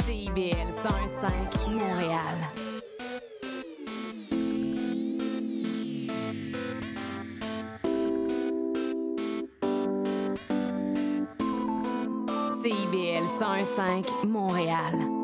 CIBL 105 Montréal. CIBL 105 Montréal.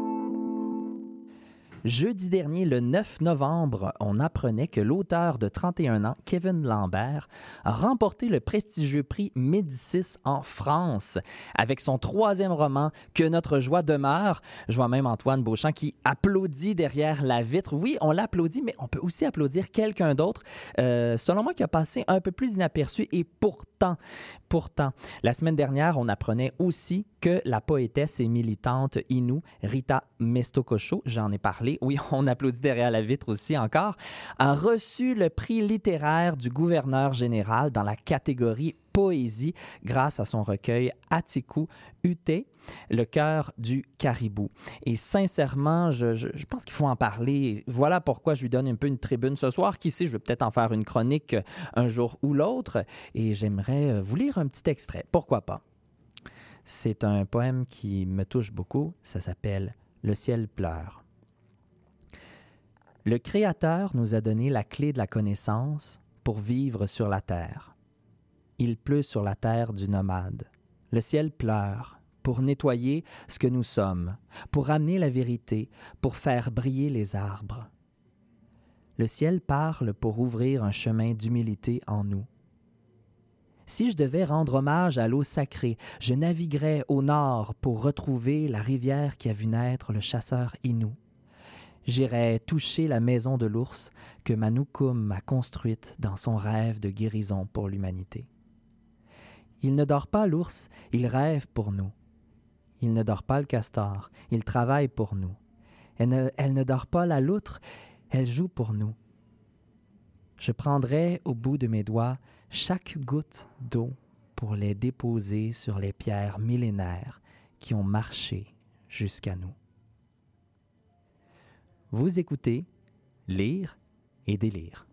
Jeudi dernier, le 9 novembre, on apprenait que l'auteur de 31 ans, Kevin Lambert, a remporté le prestigieux prix Médicis en France avec son troisième roman Que notre joie demeure. Je vois même Antoine Beauchamp qui applaudit derrière la vitre. Oui, on l'applaudit, mais on peut aussi applaudir quelqu'un d'autre, euh, selon moi, qui a passé un peu plus inaperçu et pourtant, pourtant, la semaine dernière, on apprenait aussi que la poétesse et militante Inou, Rita Mestokosho, j'en ai parlé, oui, on applaudit derrière la vitre aussi encore, a reçu le prix littéraire du gouverneur général dans la catégorie poésie grâce à son recueil Atiku Ute, le cœur du caribou. Et sincèrement, je, je, je pense qu'il faut en parler. Voilà pourquoi je lui donne un peu une tribune ce soir. Qui sait, je vais peut-être en faire une chronique un jour ou l'autre. Et j'aimerais vous lire un petit extrait. Pourquoi pas? C'est un poème qui me touche beaucoup. Ça s'appelle Le ciel pleure. Le Créateur nous a donné la clé de la connaissance pour vivre sur la terre. Il pleut sur la terre du nomade. Le ciel pleure pour nettoyer ce que nous sommes, pour ramener la vérité, pour faire briller les arbres. Le ciel parle pour ouvrir un chemin d'humilité en nous. Si je devais rendre hommage à l'eau sacrée, je naviguerais au nord pour retrouver la rivière qui a vu naître le chasseur Inou. J'irais toucher la maison de l'ours que Manoukoum a construite dans son rêve de guérison pour l'humanité. Il ne dort pas l'ours, il rêve pour nous. Il ne dort pas le castor, il travaille pour nous. Elle ne, elle ne dort pas la loutre, elle joue pour nous. Je prendrai au bout de mes doigts chaque goutte d'eau pour les déposer sur les pierres millénaires qui ont marché jusqu'à nous. Vous écoutez Lire et délire.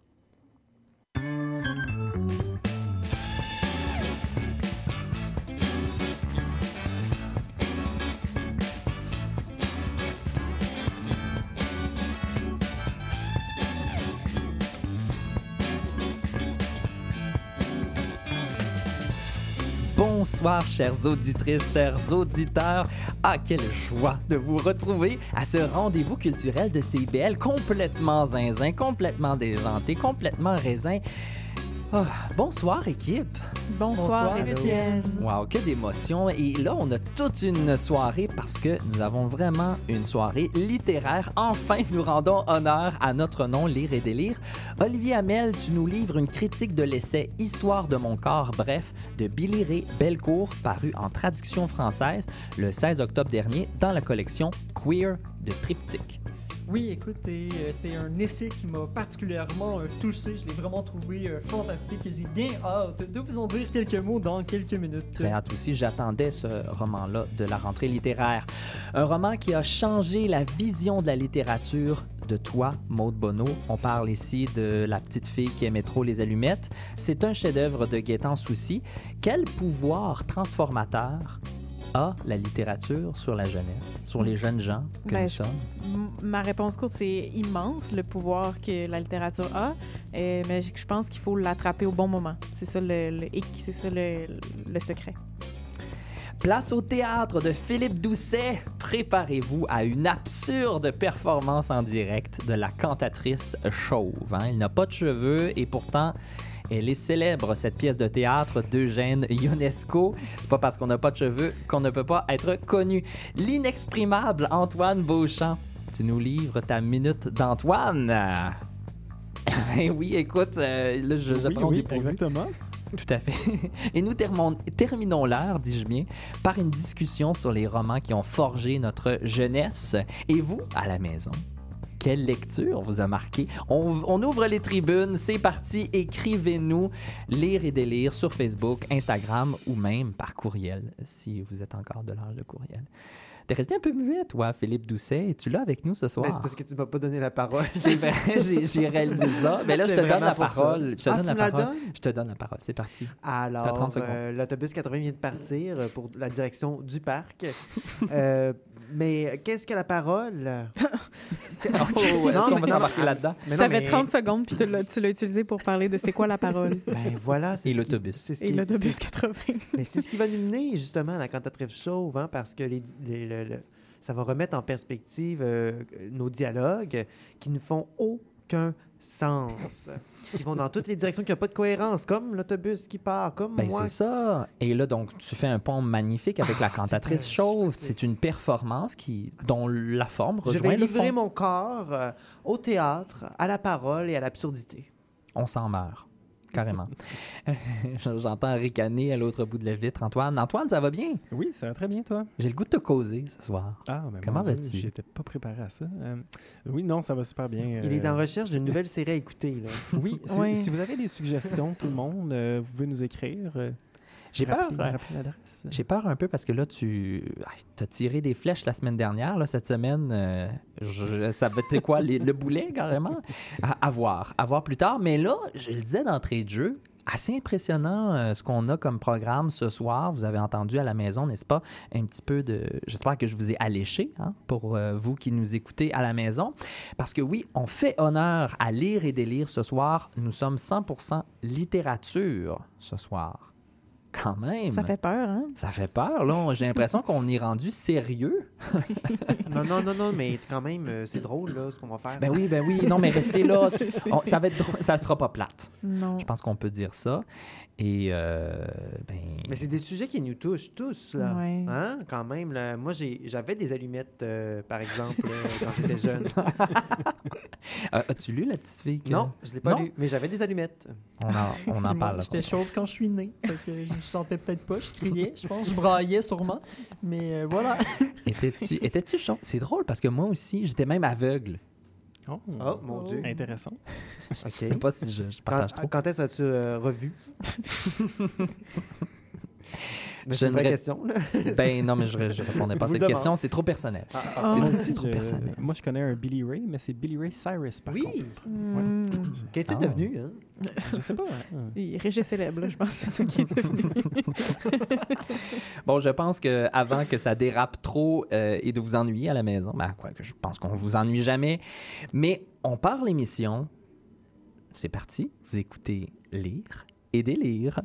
Bonsoir, chères auditrices, chers auditeurs. Ah, quelle joie de vous retrouver à ce rendez-vous culturel de CBL complètement zinzin, complètement déjanté, complètement raisin. Ah, bonsoir, équipe. Bonsoir, Étienne. Wow, que d'émotion. Et là, on a toute une soirée parce que nous avons vraiment une soirée littéraire. Enfin, nous rendons honneur à notre nom, Lire et délire. Olivier Hamel, tu nous livres une critique de l'essai Histoire de mon corps, bref, de Billy Ray Belcourt, paru en traduction française le 16 octobre dernier dans la collection Queer de Triptyque. Oui, écoutez, euh, c'est un essai qui m'a particulièrement euh, touché. Je l'ai vraiment trouvé euh, fantastique et j'ai bien hâte de vous en dire quelques mots dans quelques minutes. Très hâte aussi, j'attendais ce roman-là de la rentrée littéraire. Un roman qui a changé la vision de la littérature de toi, Maude Bonneau. On parle ici de La petite fille qui aimait trop les allumettes. C'est un chef-d'œuvre de Gaétan Soucy. Quel pouvoir transformateur a la littérature sur la jeunesse, sur les jeunes gens que Ben, nous sommes? Ma réponse courte, c'est immense le pouvoir que la littérature a, euh, mais je pense qu'il faut l'attraper au bon moment. C'est ça le, c'est ça le, le secret. Place au théâtre de Philippe Doucet. Préparez-vous à une absurde performance en direct de la cantatrice chauve. hein. Elle n'a pas de cheveux et pourtant, elle est célèbre, cette pièce de théâtre d'Eugène Ionesco. C'est pas parce qu'on n'a pas de cheveux qu'on ne peut pas être connu. L'inexprimable Antoine Beauchamp. Tu nous livres ta minute d'Antoine. Eh oui, écoute, euh, là, je, je Oui, prends oui, des pourvus. exactement. Tout à fait. Et nous terminons l'heure, dis-je bien, par une discussion sur les romans qui ont forgé notre jeunesse. Et vous, à la maison, quelle lecture vous a marqué? On, on ouvre les tribunes, c'est parti, écrivez-nous, lire et délire sur Facebook, Instagram ou même par courriel, si vous êtes encore de l'âge de courriel. T'es resté un peu muet, toi, Philippe Doucet. Es-tu là avec nous ce soir? Ben, c'est parce que tu m'as pas donné la parole. C'est vrai, j'ai réalisé ça. Mais là, je te donne la parole. Je te Ah, donne tu la parole. Je te donne la parole. C'est parti. Alors, 30 secondes. euh, l'autobus 80 vient de partir euh, pour la direction du parc. Euh, Mais qu'est-ce que la parole? Oh, Est-ce qu'on va s'embarquer là-dedans? Mais non, T'avais mais- 30 secondes, puis tu l'as tu utilisé pour parler de c'est quoi la parole. Ben voilà. Et l'autobus. Et l'autobus c'est- 80. Mais c'est ce qui va nous mener justement à la cantatrice chauve, hein, parce que les, les- le- le- ça va remettre en perspective euh, nos dialogues qui ne font aucun sens, qui vont dans toutes les directions, qui n'ont pas de cohérence, comme l'autobus qui part, comme Ben, moi. c'est ça. Et là, donc, tu fais un pont magnifique avec la cantatrice chauve. c'est- une performance qui, dont la forme Je rejoint vais le livrer fond. mon corps euh, au théâtre, à la parole et à l'absurdité. On s'en meurt. Carrément. J'entends ricaner à l'autre bout de la vitre. Antoine, Antoine, ça va bien? Oui, ça va très bien, toi. J'ai le goût de te causer ce soir. Ah, ben Comment vas-tu? J'étais pas préparé à ça. Euh, oui, non, ça va super bien. Il est euh, en recherche d'une nouvelle série à écouter. Là. Oui, si, Oui. si vous avez des suggestions, tout le monde, euh, vous pouvez nous écrire. J'ai peur. euh. J'ai peur un peu parce que là, tu as tiré des flèches la semaine dernière. Là, cette semaine, euh, je- ça va être quoi? les- le boulet, carrément? À, à voir. À voir plus tard. Mais là, je le disais d'entrée de jeu, assez impressionnant euh, ce qu'on a comme programme ce soir. Vous avez entendu à la maison, n'est-ce pas? Un petit peu de... J'espère que je vous ai alléché hein, pour euh, vous qui nous écoutez à la maison. Parce que oui, on fait honneur à lire et délire ce soir. Nous sommes 100% littérature ce soir. Quand même. Ça fait peur, hein? Ça fait peur, là. J'ai l'impression qu'on est rendu sérieux. non, non, non, non, mais quand même, euh, c'est drôle là, ce qu'on va faire. Ben oui, ben oui. Non, mais restez là. On- ça va être drôle. Ça sera pas plate. Non. Je pense qu'on peut dire ça. Et, euh, ben... Mais c'est des sujets qui nous touchent tous, là. Ouais. Hein? Quand même, là. Moi, j'ai- j'avais des allumettes, euh, par exemple, quand j'étais jeune. Euh, As-tu lu la petite fille? que- Non, je l'ai pas Non? lu, mais j'avais des allumettes. On en, on parle. J'étais chauve quand je suis né. Que sentais peut-être pas. Je criais, je pense. Je braillais sûrement. Mais euh, voilà. Étais-tu étais chaud? C'est drôle parce que moi aussi, j'étais même aveugle. Oh, Oh, mon Dieu. intéressant. Je sais pas si je, je Quand, partage trop. quand est-ce as-tu euh, revu? Mais Je c'est une vraie ne question, là. Ben non, mais je, je répondais pas à cette demande. question. C'est trop personnel. Ah, Ah. C'est Moi aussi trop je- personnel. Moi, je connais un Billy Ray, mais c'est Billy Ray Cyrus, par Oui. contre. Hmm. Qu'est-ce que Ah. devenu, hein? Je sais pas. hein. Il Régis célèbre, là, je pense que c'est ça qui est devenu. Bon, je pense que avant que ça dérape trop euh, et de vous ennuyer à la maison, ben quoi que je pense qu'on vous ennuie jamais, mais on part l'émission. C'est parti. Vous écoutez lire et délire.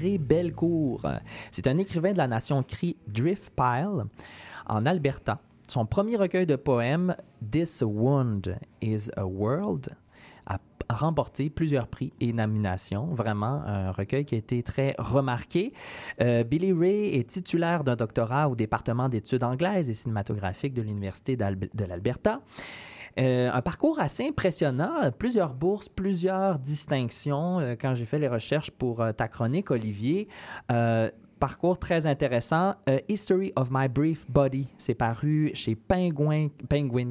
Ray Belcourt. C'est un écrivain de la nation cri Driftpile en Alberta. Son premier recueil de poèmes, This Wound is a World, a remporté plusieurs prix et nominations. Vraiment, un recueil qui a été très remarqué. Euh, Billy Ray est titulaire d'un doctorat au département d'études anglaises et cinématographiques de l'Université de l'Alberta. Euh, un parcours assez impressionnant, plusieurs bourses, plusieurs distinctions. Euh, quand j'ai fait les recherches pour euh, ta chronique, Olivier, parcours très intéressant. History of My Brief Body, c'est paru chez Penguin,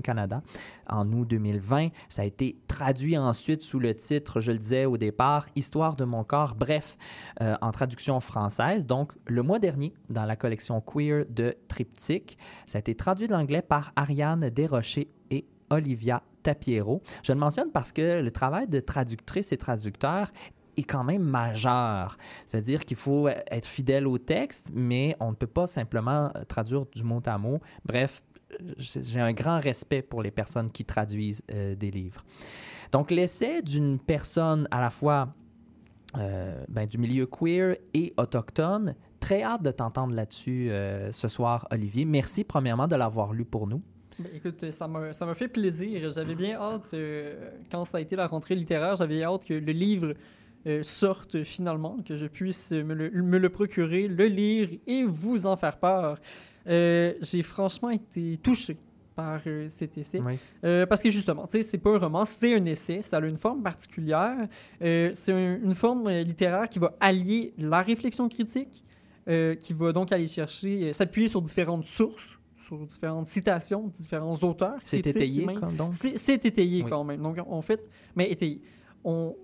Canada en août 2020. Ça a été traduit ensuite sous le titre, je le disais au départ, Histoire de mon corps, bref, en traduction française. Donc, le mois dernier, dans la collection Queer de Triptyque, ça a été traduit de l'anglais par Ariane Desrochers Olivia Tapiero. Je le mentionne parce que le travail de traductrice et traducteur est quand même majeur. C'est-à-dire qu'il faut être fidèle au texte, mais on ne peut pas simplement euh, traduire du mot à mot. Bref, j'ai un grand respect pour les personnes qui traduisent euh, des livres. Donc, l'essai d'une personne à la fois euh, ben, du milieu queer et autochtone, très hâte de t'entendre là-dessus ce soir, Olivier. Merci premièrement de l'avoir lu pour nous. Ben, écoute, ça m'a ça m'a fait plaisir. J'avais bien hâte, euh, quand ça a été la rentrée littéraire, j'avais hâte que le livre euh, sorte finalement, que je puisse me le, me le procurer, le lire et vous en faire part. Euh, J'ai franchement été touché par cet essai. Oui. Euh, parce que justement, tu sais, c'est pas un roman, c'est un essai, ça a une forme particulière. Euh, c'est un- une forme littéraire qui va allier la réflexion critique, euh, qui va donc aller chercher, s'appuyer sur différentes sources, sur différentes citations, différents auteurs. C'est étayé, même. comme donc? C'est étayé Oui. quand même. Donc, en fait, mais étayé. On,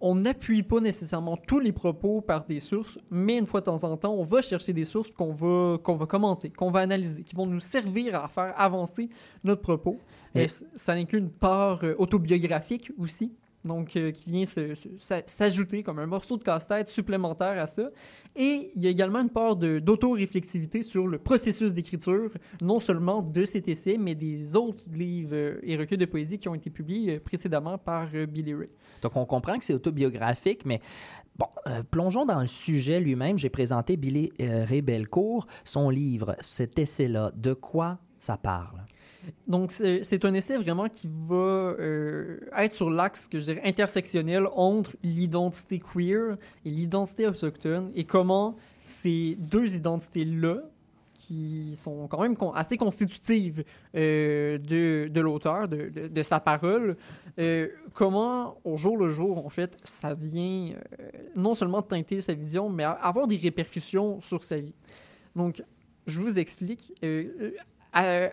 on n'appuie pas nécessairement tous les propos par des sources, mais une fois de temps en temps, on va chercher des sources qu'on va, qu'on va commenter, qu'on va analyser, qui vont nous servir à faire avancer notre propos. Et- Et c- ça inclut une part euh, autobiographique aussi, donc euh, qui vient s'ajouter comme un morceau de casse-tête supplémentaire à ça. Et il y a également une part d'auto-réflexivité sur le processus d'écriture, non seulement de cet essai, mais des autres livres euh, et recueils de poésie qui ont été publiés euh, précédemment par euh, Billy Ray. Donc, on comprend que c'est autobiographique, mais bon, plongeons dans le sujet lui-même. J'ai présenté Billy Ray Belcourt, son livre, cet essai-là. De quoi ça parle? Donc, c'est un essai vraiment qui va euh, être sur l'axe que je dirais intersectionnel entre l'identité queer et l'identité autochtone et comment ces deux identités-là, qui sont quand même assez constitutives euh, de, de l'auteur, de, de- sa parole, euh, comment au jour le jour, en fait, ça vient non seulement teinter sa vision, mais avoir des répercussions sur sa vie. Donc, je vous explique. à-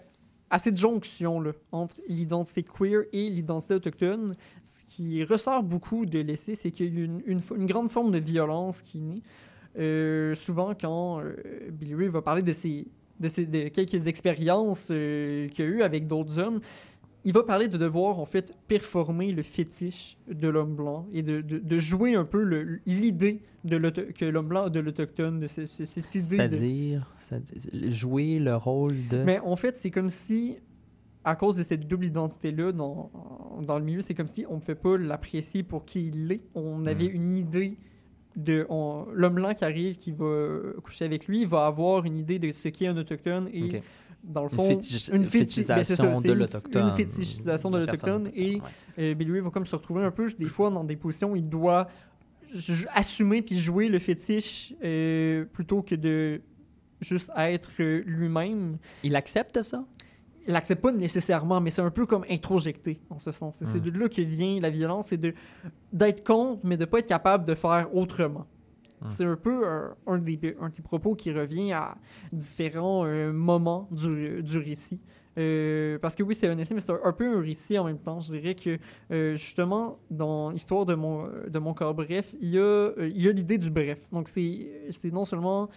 à cette jonction-là entre l'identité queer et l'identité autochtone, ce qui ressort beaucoup de l'essai, c'est qu'il y a une, une, grande forme de violence qui naît. Euh, souvent, quand euh, Billy Ray va parler de, ses, quelques expériences euh, qu'il a eues avec d'autres hommes, il va parler de devoir, en fait, performer le fétiche de l'homme blanc et de, de, de jouer un peu l'idée que l'homme blanc a de l'autochtone, de ce- ce- cette idée. C'est-à-dire, jouer le rôle de... Mais en fait, c'est comme si, à cause de cette double identité-là, dans, dans le milieu, c'est comme si on ne fait pas l'apprécier pour qui il est. On avait une idée de. L'homme blanc qui arrive, qui va coucher avec lui, va avoir une idée de ce qu'est un autochtone et. Dans le Une fond, fétiche- une ben, ça, fétichisation de l'Autochtone. Une fétichisation de l'Autochtone. Et ouais. euh, Billy Ray va comme se retrouver un peu, des fois, dans des positions où il doit assumer puis jouer le fétiche euh, plutôt que de juste être euh, lui-même Il accepte ça? il l'accepte pas nécessairement, mais c'est un peu comme introjecté en ce sens. C'est Mm. de là que vient la violence, c'est d'être contre, mais de pas être capable de faire autrement. Mm. C'est un peu un, des, un des propos qui revient à différents euh, moments du, du récit. Euh, parce que oui, c'est un essai, mais c'est un, peu un récit en même temps. Je dirais que euh, justement, dans l'histoire de mon, de mon corps bref, il y a, il y a l'idée du bref. Donc c'est non seulement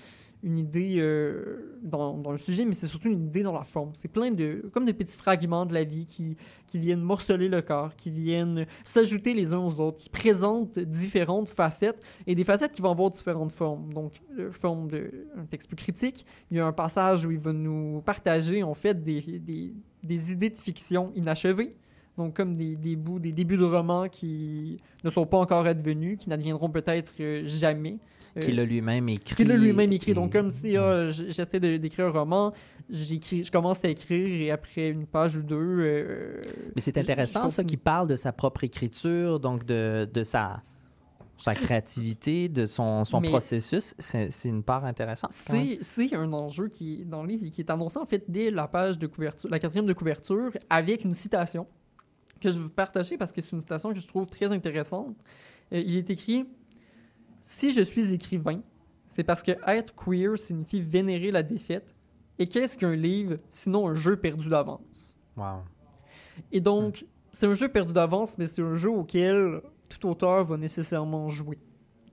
une idée euh, dans, dans le sujet, mais c'est surtout une idée dans la forme. C'est plein de comme de petits fragments de la vie qui, qui viennent morceler le corps, qui viennent s'ajouter les uns aux autres, qui présentent différentes facettes et des facettes qui vont avoir différentes formes. Donc, euh, forme de un texte plus critique. Il y a un passage où il va nous partager en fait des, des, des idées de fiction inachevées. Donc, comme des, des bouts, des débuts de romans qui ne sont pas encore advenus, qui n'adviendront peut-être euh, jamais. Euh, Qu'il a lui-même écrit. qu'il a lui-même écrit. Donc, comme si ah, j- j'essaie d'écrire un roman, j'écris, je commence à écrire et après une page ou deux. euh, Mais c'est intéressant, ça, qu'il parle de sa propre écriture, donc de, de sa, sa créativité, de son, son Mais- processus. C'est une part intéressante. C'est, un enjeu qui est dans le livre qui est annoncé en fait dès la page de couverture, la quatrième de couverture, avec une citation que je vais vous partager parce que c'est une citation que je trouve très intéressante. Euh, il est écrit Si je suis écrivain, c'est parce que être queer signifie vénérer la défaite. Et qu'est-ce qu'un livre sinon un jeu perdu d'avance? Wow. Et donc, c'est un jeu perdu d'avance, mais c'est un jeu auquel tout auteur va nécessairement jouer.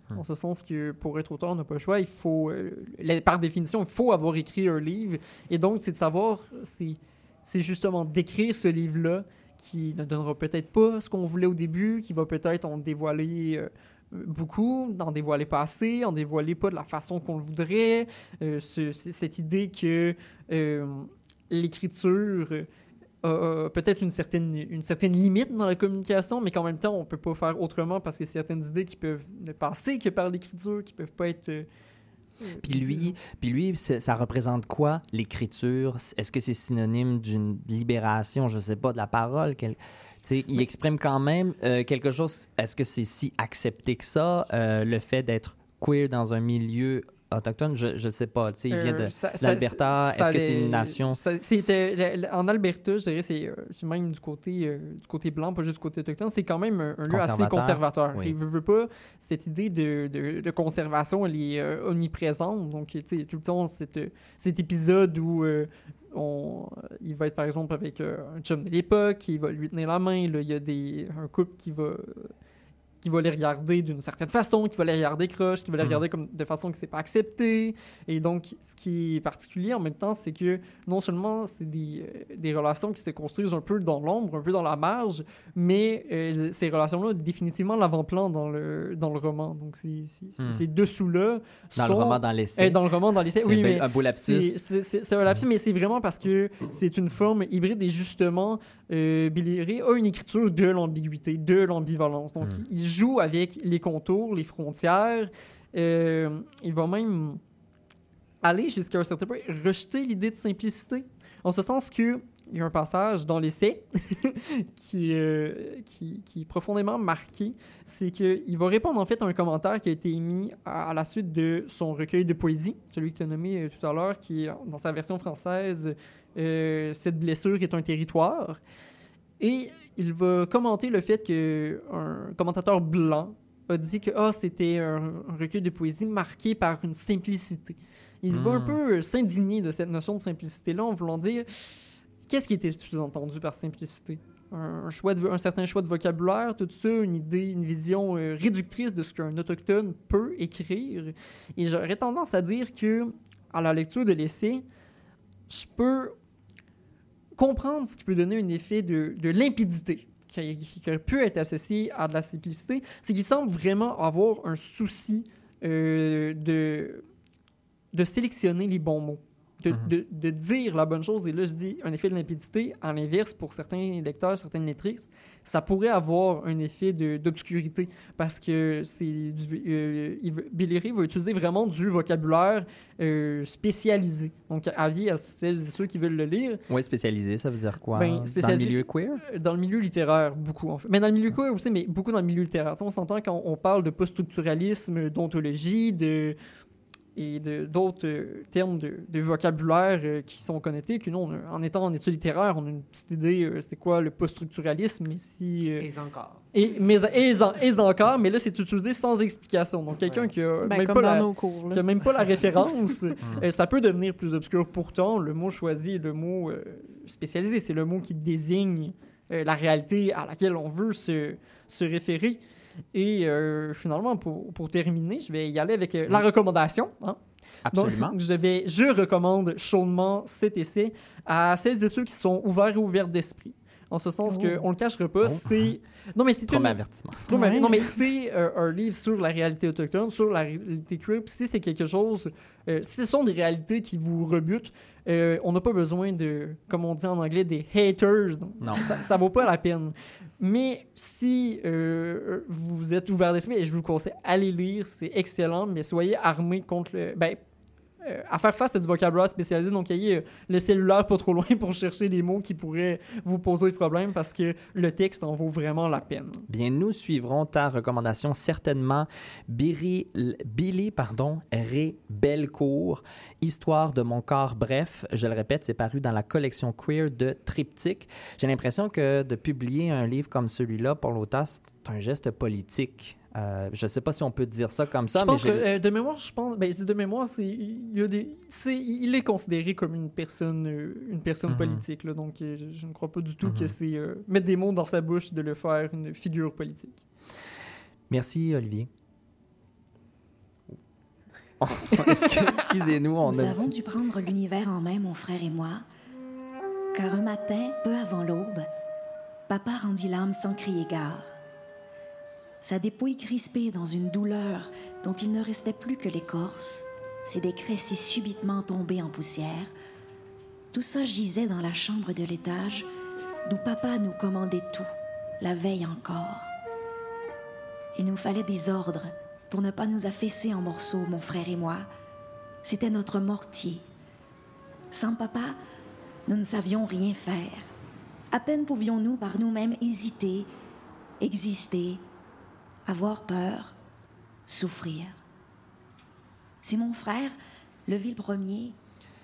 Hmm. En ce sens que pour être auteur, on n'a pas le choix. Il faut, euh, la- par définition, il faut avoir écrit un livre. Et donc, c'est de savoir, c'est, c'est justement d'écrire ce livre-là qui ne donnera peut-être pas ce qu'on voulait au début, qui va peut-être en dévoiler euh, beaucoup, d'en dévoiler pas assez, en dévoiler pas de la façon qu'on le voudrait. Euh, ce- cette idée que euh, l'écriture a- a peut-être une certaine, une certaine limite dans la communication, mais qu'en même temps, on peut pas faire autrement parce que certaines idées qui peuvent ne passer que par l'écriture, qui peuvent pas être... euh, Puis lui, puis lui ça représente quoi, l'écriture? Est-ce que c'est synonyme d'une libération, je sais pas, de la parole? Quel- tu sais, il exprime quand même euh, quelque chose. Est-ce que c'est si accepté que ça, euh, le fait d'être queer dans un milieu autochtone? Je ne sais pas. Il vient de Euh, l'Alberta. ça- Est-ce que c'est une nation? c'était en Alberta, je dirais, c'est même du côté du côté blanc, pas juste du côté autochtone. C'est quand même un, un lieu assez Conservateur. Oui. Il veut, veut pas cette idée de, de- de conservation, elle est omniprésente. Donc, tu sais, tout le temps cette, cet épisode où on, il va être par exemple avec euh, un chum de l'époque, qui va lui tenir la main. Là, il y a des, un couple qui va qui va les regarder d'une certaine façon, qui va les regarder croche, qui va les Mhm. regarder comme de façon que c'est pas accepté. Et donc, ce qui est particulier en même temps, c'est que non seulement c'est des, euh, des relations qui se construisent un peu dans l'ombre, un peu dans la marge, mais euh, ces relations-là, définitivement l'avant-plan dans le, dans le roman. Donc, ces- Hmm. ces dessous-là Dans le sont- roman, dans euh, l'essai. dans le roman, dans l'essai. C'est Oui, mais un beau lapsus. c'est- un lapsus, mais c'est vraiment parce que c'est une forme hybride et justement, euh, Billy Ray a une écriture de l'ambiguïté, de l'ambivalence. Donc, Mm. il joue avec les contours, les frontières. Euh, il va même aller jusqu'à un certain point, rejeter l'idée de simplicité. En ce sens que il y a un passage dans l'essai qui, euh, qui, qui est profondément marqué. C'est qu'il va répondre en fait à un commentaire qui a été émis à, à la suite de son recueil de poésie, celui que tu as nommé euh, tout à l'heure, qui est dans sa version française Cette blessure est un territoire. Et il va commenter le fait qu'un commentateur blanc a dit que ah, c'était un, un recueil de poésie marqué par une simplicité. Il va un Hmm. peu s'indigner de cette notion de simplicité-là en voulant dire qu'est-ce qui était sous-entendu par simplicité? Un, choix de, un certain choix de vocabulaire, tout ça, une idée, une vision euh, réductrice de ce qu'un autochtone peut écrire. Et j'aurais tendance à dire que, à la lecture de l'essai, je peux comprendre ce qui peut donner un effet de, de limpidité qui, qui pu être associé à de la simplicité, c'est qu'il semble vraiment avoir un souci euh, de, de sélectionner les bons mots. De, Mhm. de- de dire la bonne chose. Et là, je dis un effet de limpidité. À l'inverse, pour certains lecteurs, certaines lectrices, ça pourrait avoir un effet d'obscurité parce que c'est euh, va utiliser vraiment du vocabulaire euh, spécialisé. Donc, avis à celles et ceux qui veulent le lire. Oui, spécialisé, ça veut dire quoi? Ben, Dans le milieu queer? Euh, Dans le milieu littéraire, beaucoup en fait. Mais dans le milieu queer aussi, mais beaucoup dans le milieu littéraire. On s'entend quand on parle de post-structuralisme, d'ontologie, de et d'autres euh, termes de, de vocabulaire euh, qui sont connectés, que nous, on en étant en études littéraires, on a une petite idée, euh, c'était quoi le post-structuralisme, mais si... euh, Et encore. et, mais, et, en- et encore, mais là, c'est utilisé sans explication. Donc, quelqu'un Ouais. qui a Ben, même pas la- nos cours. qui là. a même pas la référence, euh, ça peut devenir plus obscur. Pourtant, le mot choisi est le mot euh, spécialisé. C'est le mot qui désigne euh, la réalité à laquelle on veut se, se référer. Et euh, finalement, pour, pour terminer, je vais y aller avec euh, la recommandation. hein. Absolument. Donc, je, vais, je recommande chaudement cet essai à celles et ceux qui sont ouverts et ouvertes d'esprit. En ce sens Oh. qu'on le cachera pas, Oh. c'est... Non, mais c'est une- avertissement. non, mais, Ouais. non, mais c'est euh, un livre sur la réalité autochtone, sur la réalité queer. Puis si c'est quelque chose, euh, si ce sont des réalités qui vous rebutent, euh, on n'a pas besoin de, comme on dit en anglais, des haters. Donc, Non. Ça, ça vaut pas la peine. Mais si euh, vous êtes ouvert d'esprit, et je vous le conseille, allez lire, c'est excellent, mais soyez armés contre le. Ben, euh, à faire face à du vocabulaire spécialisé, donc ayez euh, le cellulaire pas trop loin pour chercher les mots qui pourraient vous poser des problèmes parce que le texte en vaut vraiment la peine. Bien, nous suivrons ta recommandation certainement. Billy, Billy pardon, Ré Belcourt, Histoire de mon corps. Bref, je le répète, c'est paru dans la collection queer de Triptyque. J'ai l'impression que de publier un livre comme celui-là pour l'auteur, c'est un geste politique. Euh, je ne sais pas si on peut dire ça comme ça, je mais pense que j'ai- euh, de mémoire, je pense, ben, de mémoire, c'est il y a des, c'est il est considéré comme une personne, euh, une personne Mhm. politique là, donc je, je ne crois pas du tout que Mhm. c'est euh, mettre des mots dans sa bouche de le faire une figure politique. Merci, Olivier. Oh, excuse- Excusez-nous, on Nous a avons dit- dû prendre l'univers en main, mon frère et moi, car un matin, peu avant l'aube, papa rendit l'âme sans crier gare. Sa dépouille crispée dans une douleur dont il ne restait plus que l'écorce, ses décrets si subitement tombés en poussière, tout ça gisait dans la chambre de l'étage d'où papa nous commandait tout, la veille encore. Il nous fallait des ordres pour ne pas nous affaisser en morceaux, mon frère et moi. C'était notre mortier. Sans papa, nous ne savions rien faire. À peine pouvions-nous par nous-mêmes hésiter, exister, avoir peur, souffrir. C'est mon frère, le vil premier,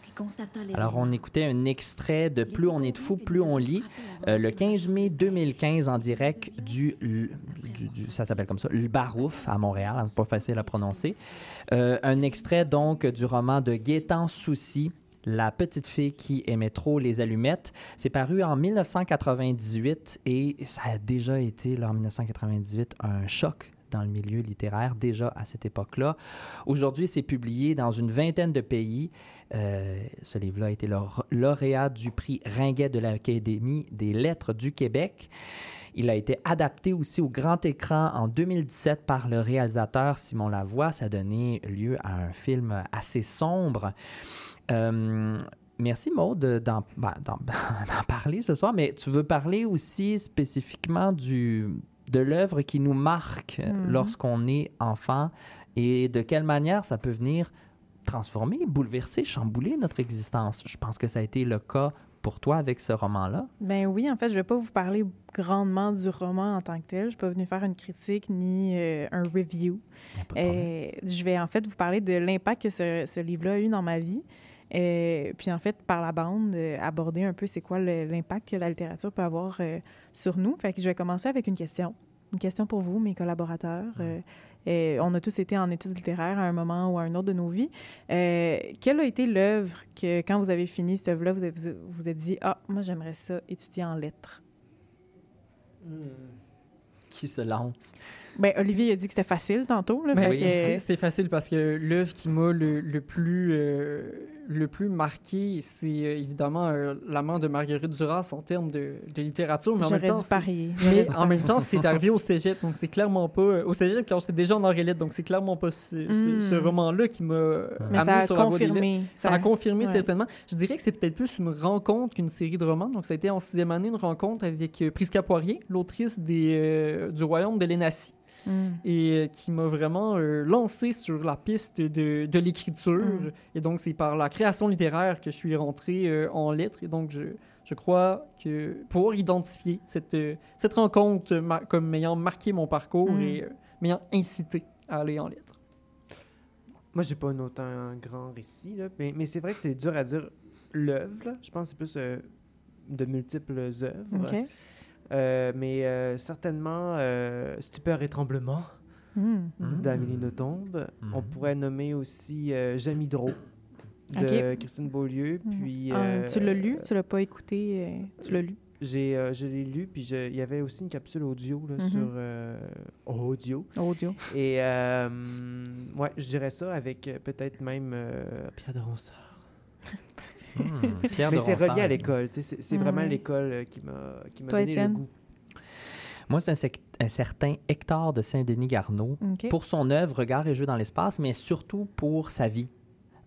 qui constata les. Alors, on écoutait un extrait de Plus on est de fou, plus on lit, euh, le 15 mai 2015 en direct du, du- du- ça s'appelle comme ça, le Barouf à Montréal, hein, pas facile à prononcer. Euh, un extrait donc du roman de Gaétan Soucy, La petite fille qui aimait trop les allumettes. C'est paru en 1998 et ça a déjà été, en 1998, un choc dans le milieu littéraire déjà à cette époque-là. Aujourd'hui, c'est publié dans une vingtaine de pays. Euh, ce livre-là a été lauréat du prix Ringuet de l'Académie des lettres du Québec. Il a été adapté aussi au grand écran en 2017 par le réalisateur Simon Lavoie. Ça a donné lieu à un film assez sombre. Euh, merci Maud d'en ben, d'en- parler ce soir, mais tu veux parler aussi spécifiquement du, de l'œuvre qui nous marque euh, Mhm. lorsqu'on est enfant et de quelle manière ça peut venir transformer, bouleverser, chambouler notre existence. Je pense que ça a été le cas pour toi avec ce roman-là. Ben oui, en fait, je vais pas vous parler grandement du roman en tant que tel. Je suis pas venue faire une critique ni euh, un review. Euh, je vais en fait vous parler de l'impact que ce, ce livre-là a eu dans ma vie. Euh, puis en fait, par la bande, euh, aborder un peu c'est quoi l'impact que la littérature peut avoir euh, sur nous. Fait que je vais commencer avec une question. Une question pour vous, mes collaborateurs. Euh, on a tous été en études littéraires à un moment ou à un autre de nos vies. Quelle a été l'œuvre que, quand vous avez fini cette œuvre-là, vous vous vous êtes dit Ah, moi, j'aimerais ça étudier en lettres? Qui se lance? Ben, Olivier a dit que c'était facile tantôt. Là, Ben, oui, que- c'est- C'est facile parce que l'œuvre qui m'a le, le plus, euh, le plus marqué, c'est euh, évidemment euh, L'amant de Marguerite Duras en termes de, de littérature. Mais en même temps, mais en même temps, c'est arrivé au cégep, donc c'est clairement pas. euh, Au cégep, quand j'étais déjà en Aurélie, donc c'est clairement pas ce, Mm. ce roman-là qui m'a amené ça a sur confirmé. Ça a confirmé ouais. certainement. Je dirais que c'est peut-être plus une rencontre qu'une série de romans. Donc, ça a été en sixième année une rencontre avec euh, Prisca Poirier, l'autrice des, euh, du Royaume de l'Énacie, Mm. et euh, qui m'a vraiment euh, lancé sur la piste de, de l'écriture. Mm. Et donc, c'est par la création littéraire que je suis rentré euh, en lettres. Et donc, je, je crois que pouvoir identifier cette, euh, cette rencontre comme ayant marqué mon parcours Mm. et euh, m'ayant incité à aller en lettres. Moi, j'ai pas un autant grand récit, là, mais, mais c'est vrai que c'est dur à dire l'œuvre. là. Je pense que c'est plus euh, de multiples œuvres. OK. Euh, mais euh, certainement euh, Stupeur et Tremblement Mm. Mm. d'Amélie Nothomb. On Mhm. pourrait nommer aussi euh, Jeanne Hydro de. Christine Beaulieu. Puis, Ah, euh, tu l'as lu? Tu l'as pas écouté? euh, tu l'as lu? J'ai, euh, je l'ai lu, puis je- il y avait aussi une capsule audio là, Mhm. sur euh, audio. Audio. Et euh, ouais, je dirais ça avec peut-être même euh, Pierre de Ronsard. Hmm, Pierre Mais c'est relié à l'école. tu sais, C'est, c'est vraiment l'école euh, qui m'a, qui m'a Toi, donné Étienne? le goût. Moi, c'est un, sec- un certain Hector de Saint-Denis-Garneau. Pour son œuvre Regard et jeu dans l'espace, mais surtout pour sa vie.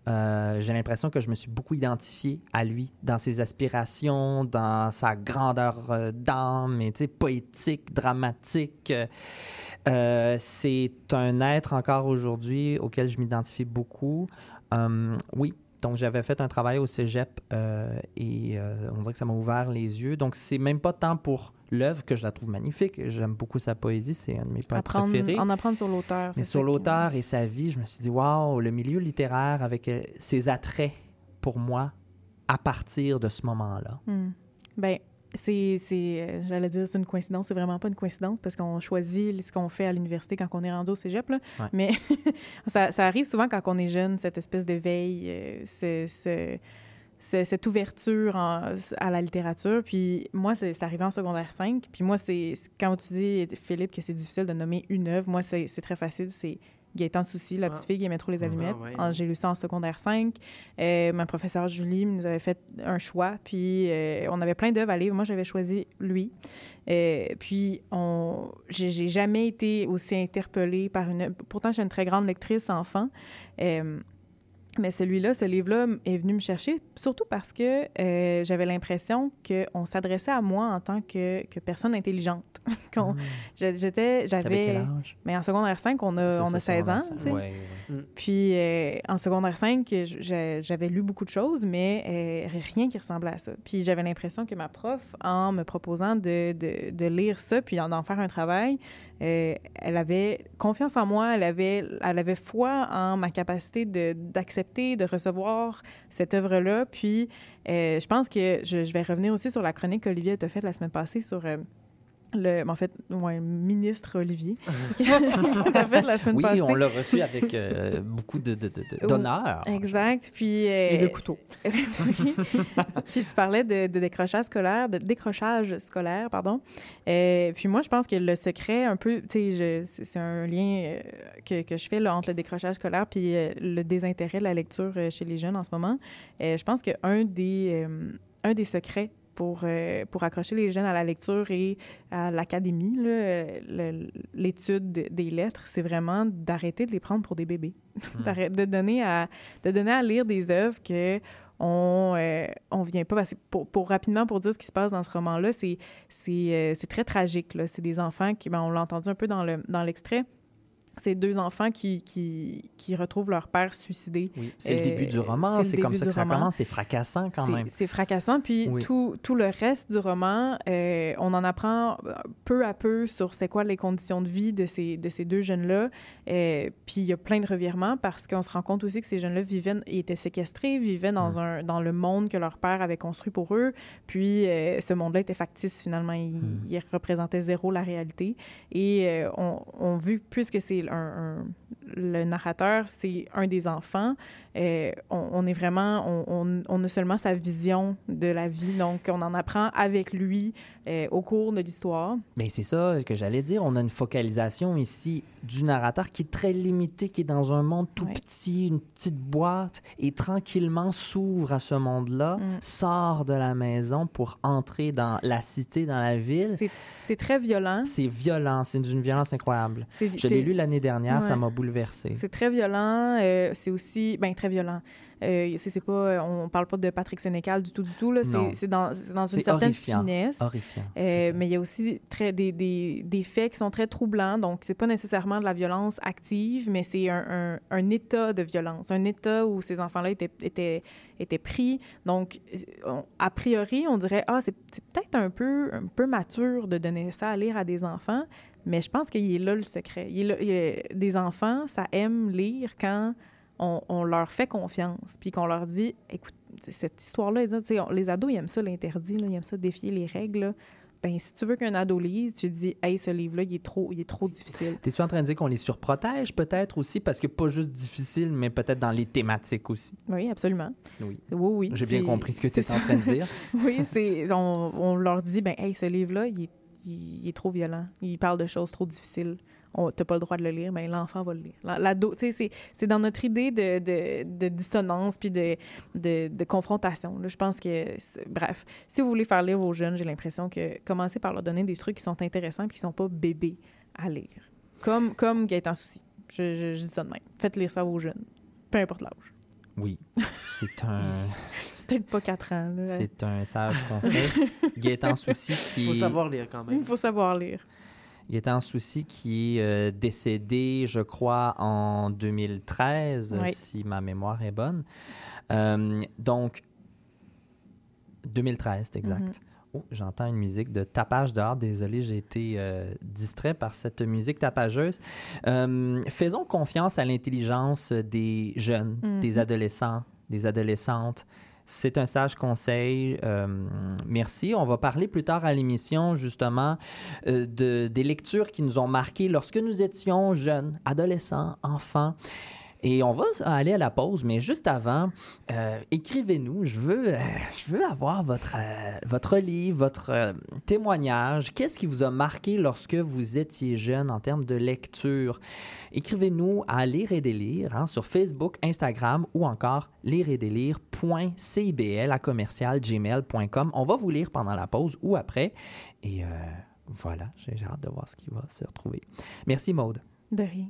Euh, J'ai l'impression que je me suis beaucoup identifié à lui, dans ses aspirations, dans sa grandeur euh, d'âme, et, poétique, dramatique. Euh, c'est un être encore aujourd'hui auquel je m'identifie beaucoup. Euh, oui, donc j'avais fait un travail au cégep euh, et euh, on dirait que ça m'a ouvert les yeux. Donc c'est même pas tant pour l'œuvre que je la trouve magnifique. J'aime beaucoup sa poésie, c'est un de mes poètes Apprendre, préférés. en apprendre sur l'auteur. Mais sur qui- l'auteur et sa vie, je me suis dit, waouh, le milieu littéraire avec euh, ses attraits pour moi à partir de ce moment-là. Hmm. Ben, c'est, euh, j'allais dire, c'est une coïncidence. C'est vraiment pas une coïncidence parce qu'on choisit ce qu'on fait à l'université quand on est rendu au cégep. Là. Ouais. Mais ça, ça arrive souvent quand on est jeune, cette espèce d'éveil, euh, ce- ce- ce- cette ouverture en- à la littérature. Puis moi, c'est, arrivé en secondaire 5. Puis moi, c'est, quand tu dis, Philippe, que c'est difficile de nommer une œuvre, moi, c'est, c'est très facile. C'est Gaëtan Soucy, La petite Ah. fille qui aimait trop les Mhm. allumettes. Ah ouais. J'ai lu ça en secondaire 5. Euh, ma professeure Julie nous avait fait un choix, puis euh, on avait plein d'œuvres à lire. Moi, j'avais choisi lui. Euh, puis, on... j'ai jamais été aussi interpellée par une... Pourtant, j'ai une très grande lectrice enfant. Mais celui-là, ce livre-là est venu me chercher, surtout parce que euh, j'avais l'impression qu'on s'adressait à moi en tant que, que personne intelligente. Qu'on- Hmm. J'étais, quel j'avais... âge? Mais en secondaire 5, on a, on a 16 ans, secondaire tu sais. cinq. Ouais, ouais. Puis euh, en secondaire 5, je- j'ai- j'avais lu beaucoup de choses, mais euh, rien qui ressemblait à ça. Puis j'avais l'impression que ma prof, en me proposant de, de, de lire ça, puis en en faire un travail, euh, elle avait confiance en moi, elle avait, elle avait foi en ma capacité d'accepter, de, recevoir cette œuvre-là. Puis euh, je pense que je, je vais revenir aussi sur la chronique qu'Olivier t'a faite la semaine passée sur... le, en fait, ouais, ministre Olivier, qui a fait la semaine Oui, passée. on l'a reçu avec euh, beaucoup de- de- de- de- d'honneur. Exact. Puis, euh, Et le couteau. oui. puis tu parlais de, de décrochage scolaire, de décrochage scolaire, pardon. Euh, puis moi, je pense que le secret, un peu, tu sais, je- c'est un lien euh, que, que je fais là, entre le décrochage scolaire puis euh, le désintérêt de la lecture chez les jeunes en ce moment. Euh, je pense qu'un des, euh, un des secrets pour, euh, pour accrocher les jeunes à la lecture et à l'académie, l'étude de- des lettres, c'est vraiment d'arrêter de les prendre pour des bébés. D'arrêter- de, donner à, de donner à lire des œuvres que on euh, on vient pas parce que pour, pour rapidement pour dire ce qui se passe dans ce roman là c'est c'est euh, très tragique là c'est des enfants qui ben, on l'a entendu un peu dans le dans l'extrait c'est deux enfants qui, qui, qui retrouvent leur père suicidé. Oui, c'est le Euh, début du roman, c'est comme ça que ça roman. commence, c'est fracassant quand même. C'est fracassant. Puis Oui. tout, tout le reste du roman, euh, on en apprend euh, peu à peu sur c'est quoi les conditions de vie de ces, de ces deux jeunes-là. Euh, puis il y a plein de revirements parce qu'on se rend compte aussi que ces jeunes-là vivaient, étaient séquestrés, vivaient dans, Mm. un, dans le monde que leur père avait construit pour eux. Puis euh, ce monde-là était factice finalement. Il, Mm. il représentait zéro la réalité. Et euh, on, on vu, puisque c'est un, un- le narrateur, c'est un des enfants, euh, on, on est vraiment, on, on- on a seulement sa vision de la vie. Donc, on en apprend avec lui euh, au cours de l'histoire. Mais c'est ça que j'allais dire. On a une focalisation ici du narrateur qui est très limité, qui est dans un monde tout Ouais. petit, une petite boîte, et tranquillement s'ouvre à ce monde-là, Mm. sort de la maison pour entrer dans la cité, dans la ville. C'est très violent. C'est violent, c'est d'une violence incroyable. Je l'ai lu l'année dernière, ça m'a bouleversé. C'est très violent. euh, c'est aussi, ben très violent. Euh, c'est pas, on parle pas de Patrick Sénécal du tout, du tout. C'est dans, une certaine horrifiant. finesse. Horrifiant. Euh, mais il y a aussi très, des, des, des faits qui sont très troublants. Donc, c'est pas nécessairement de la violence active, mais c'est un, un, un état de violence, un état où ces enfants-là étaient, étaient, étaient pris. Donc, on- a priori, on dirait, ah, c'est c'est peut-être un peu, un peu mature de donner ça à lire à des enfants, mais je pense qu'il est là le secret. Il est là- il est- des enfants, ça aime lire quand on, on leur fait confiance, puis qu'on leur dit, écoute, cette histoire-là, on- les ados, ils aiment ça l'interdit, ils aiment ça défier les règles. là. Ben, si tu veux qu'un ado lise, tu te dis, hey, ce livre-là, il est trop, il est trop difficile. T'es-tu en train de dire qu'on les surprotège peut-être aussi? Parce que pas juste difficile, mais peut-être dans les thématiques aussi. Oui, absolument. Oui. Oui, oui. J'ai bien compris ce que tu es en train de dire. oui, c'est, on, on leur dit, ben, hey, ce livre-là, il est, il, il est trop violent. Il parle de choses trop difficiles. T'as pas le droit de le lire, mais l'enfant va le lire. La- L'ado, tu sais, c'est, dans notre idée de, de, de dissonance puis de, de, de confrontation. là. Je pense que, bref, si vous voulez faire lire vos jeunes, j'ai l'impression que commencez par leur donner des trucs qui sont intéressants puis qui sont pas bébés à lire. Comme, comme Gaëtan Souci. Je, je, je dis ça de même. Faites lire ça à vos jeunes, peu importe l'âge. Oui, c'est un, Peut-être pas 4 ans. là. c'est un sage conseil. Gaëtan Souci Il faut qui, savoir lire quand même. Il faut savoir lire. Gaëtan Souci qui est euh, décédé, je crois, en 2013, Oui. si ma mémoire est bonne. Euh, donc, 2013, c'est exact. Mhm. Oh, j'entends une musique de tapage dehors. Désolé, j'ai été euh, distrait par cette musique tapageuse. Euh, faisons confiance à l'intelligence des jeunes, des adolescents, des adolescentes. C'est un sage conseil. Euh, merci. On va parler plus tard à l'émission, justement, euh, de, des lectures qui nous ont marquées lorsque nous étions jeunes, adolescents, enfants. Et on va aller à la pause, mais juste avant, euh, écrivez-nous. Je veux, euh, je veux avoir votre, euh, votre livre, votre témoignage. Qu'est-ce qui vous a marqué lorsque vous étiez jeune en termes de lecture? Écrivez-nous à Lire et délire hein, sur Facebook, Instagram ou encore lireetdélire.cibl à commercial gmail.com. On va vous lire pendant la pause ou après. Et voilà, j'ai hâte de voir ce qui va se retrouver. Merci Maude. De rien.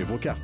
vos cartes.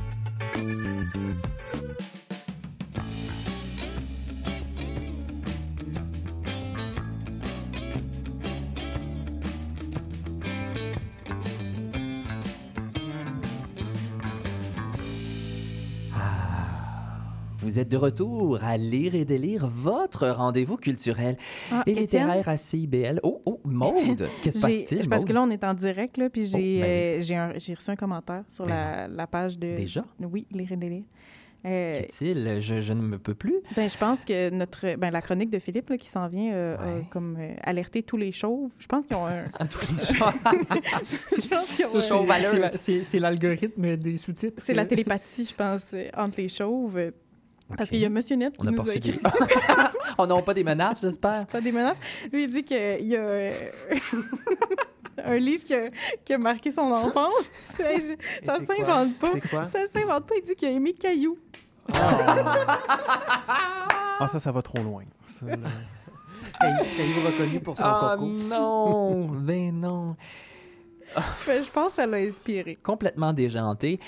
Vous êtes de retour à Lire et délire, votre rendez-vous culturel Ah, et littéraire à CIBL. Oh, oh, Maude! Qu'est-ce qui se passe-t-il, Parce que là, on est en direct, là, puis j'ai Oh, ben euh, j'ai un- j'ai reçu un commentaire sur Ben la, la page de... Déjà? Oui, Lire et délire. Euh, Qu'est-il? Je, je ne me peux plus? ben, je pense que notre, ben, la chronique de Philippe là, qui s'en vient euh, a Ouais. comme euh, alerté tous les chauves. Je pense qu'ils ont un... À tous les jours. je pense qu'ils ont C'est- un- c'est la- C'est c'est l'algorithme des sous-titres. C'est la télépathie, je pense, entre les chauves. Parce qu'il y a Monsieur Net qui On a nous a écrit. on n'a pas des menaces, j'espère. pas des menaces. Lui, il dit qu'il y a euh, un livre qui a, qui a marqué son enfance. Je- ça quoi? s'invente pas. Ça s'invente pas. Il dit qu'il a aimé Caillou. Ah, ça, ça va trop loin. Caillou reconnu pour son Ah concours. non! Ben non! Fait, je pense que ça l'a inspiré. complètement déjanté.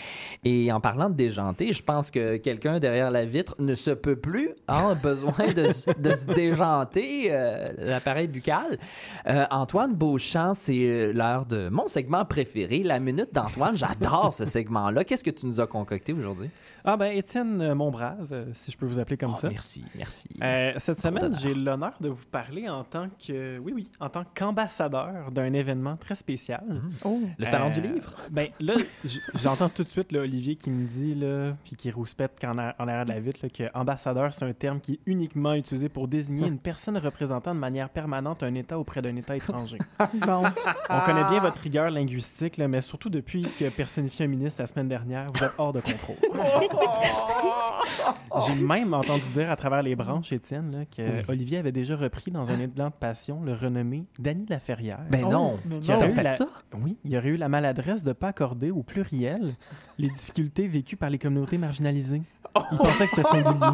Et en parlant de déjanté, je pense que quelqu'un derrière la vitre ne se peut plus, a besoin de se déjanter euh, l'appareil buccal. Euh, Antoine Beauchamp, c'est euh, l'heure de mon segment préféré, la minute d'Antoine. J'adore ce segment-là. Qu'est-ce que tu nous as concocté aujourd'hui? Ah, ben, Étienne, euh, mon brave, euh, si je peux vous appeler comme Oh, ça. Merci, merci. Euh, cette Trop semaine, j'ai l'honneur de vous parler en tant que, oui, oui, en tant qu'ambassadeur d'un événement très spécial. Oh. Le salon du Euh, livre? Ben là, j'entends tout de suite là, Olivier qui me dit, là, puis qui rouspète en, a- en arrière de la vitre, là, que ambassadeur, c'est un terme qui est uniquement utilisé pour désigner une personne représentant de manière permanente un État auprès d'un État étranger. Bon. On connaît bien votre rigueur linguistique, là, mais surtout depuis que personnifié un ministre la semaine dernière, vous êtes hors de contrôle. J'ai même entendu dire à travers les branches, Étienne, là, que Olivier avait déjà repris dans un élan de passion le renommé Danny Laferrière. Ben non! mais Qui non. aurait fait la- ça? Oui, il y aurait eu la maladresse de ne pas accorder au pluriel les difficultés vécues par les communautés marginalisées. Il pensait que c'était singulier.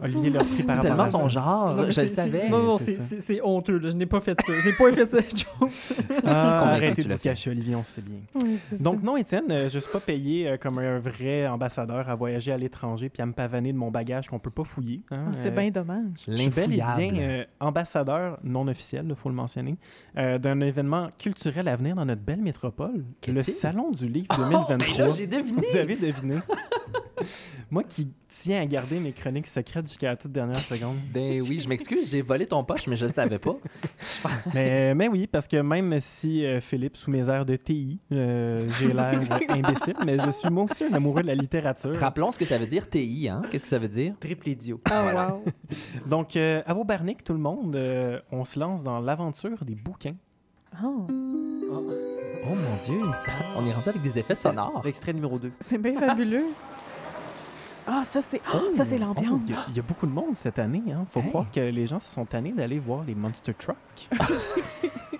Olivier l'a repris par C'est tellement à son ça. genre, Non, je le savais. Non, non, C'est honteux. là. Je n'ai pas fait ça. Je n'ai pas fait cette chose. Ah, arrêtez de fait. cacher, Olivier, on sait bien. Oui, Donc ça. non, Étienne, euh, je ne suis pas payé euh, comme un vrai ambassadeur à voyager à l'étranger puis à me pavaner de mon bagage qu'on peut pas fouiller. hein. C'est Euh, bien dommage. Je suis bel et bien euh, ambassadeur non officiel, il faut le mentionner, euh, d'un événement culturel à venir dans notre belle métropole, le Salon du Livre Oh, 2023. ben là, j'ai deviné! Vous avez deviné. Moi qui tiens à garder mes chroniques secrètes jusqu'à la toute dernière seconde. Ben oui, je m'excuse, j'ai volé ton poche, mais je ne savais pas. Mais, mais oui, parce que même si euh, Philippe, sous mes airs de TI, euh, j'ai l'air imbécile, mais je suis moi aussi un amoureux de la littérature. Rappelons ce que ça veut dire TI, hein? Qu'est-ce que ça veut dire? Triple idiot. Ah, wow. Donc, euh, à vos barniques, tout le monde, euh, on se lance dans l'aventure des bouquins. Oh, Oh mon Dieu! On est rendu avec des effets sonores. L'extrait numéro 2. c'est bien fabuleux. Ah, ça, c'est ça c'est Oh, l'ambiance. Il y a- il y, a beaucoup de monde cette année. Hein. faut Hey. croire que les gens se sont tannés d'aller voir les Monster Truck.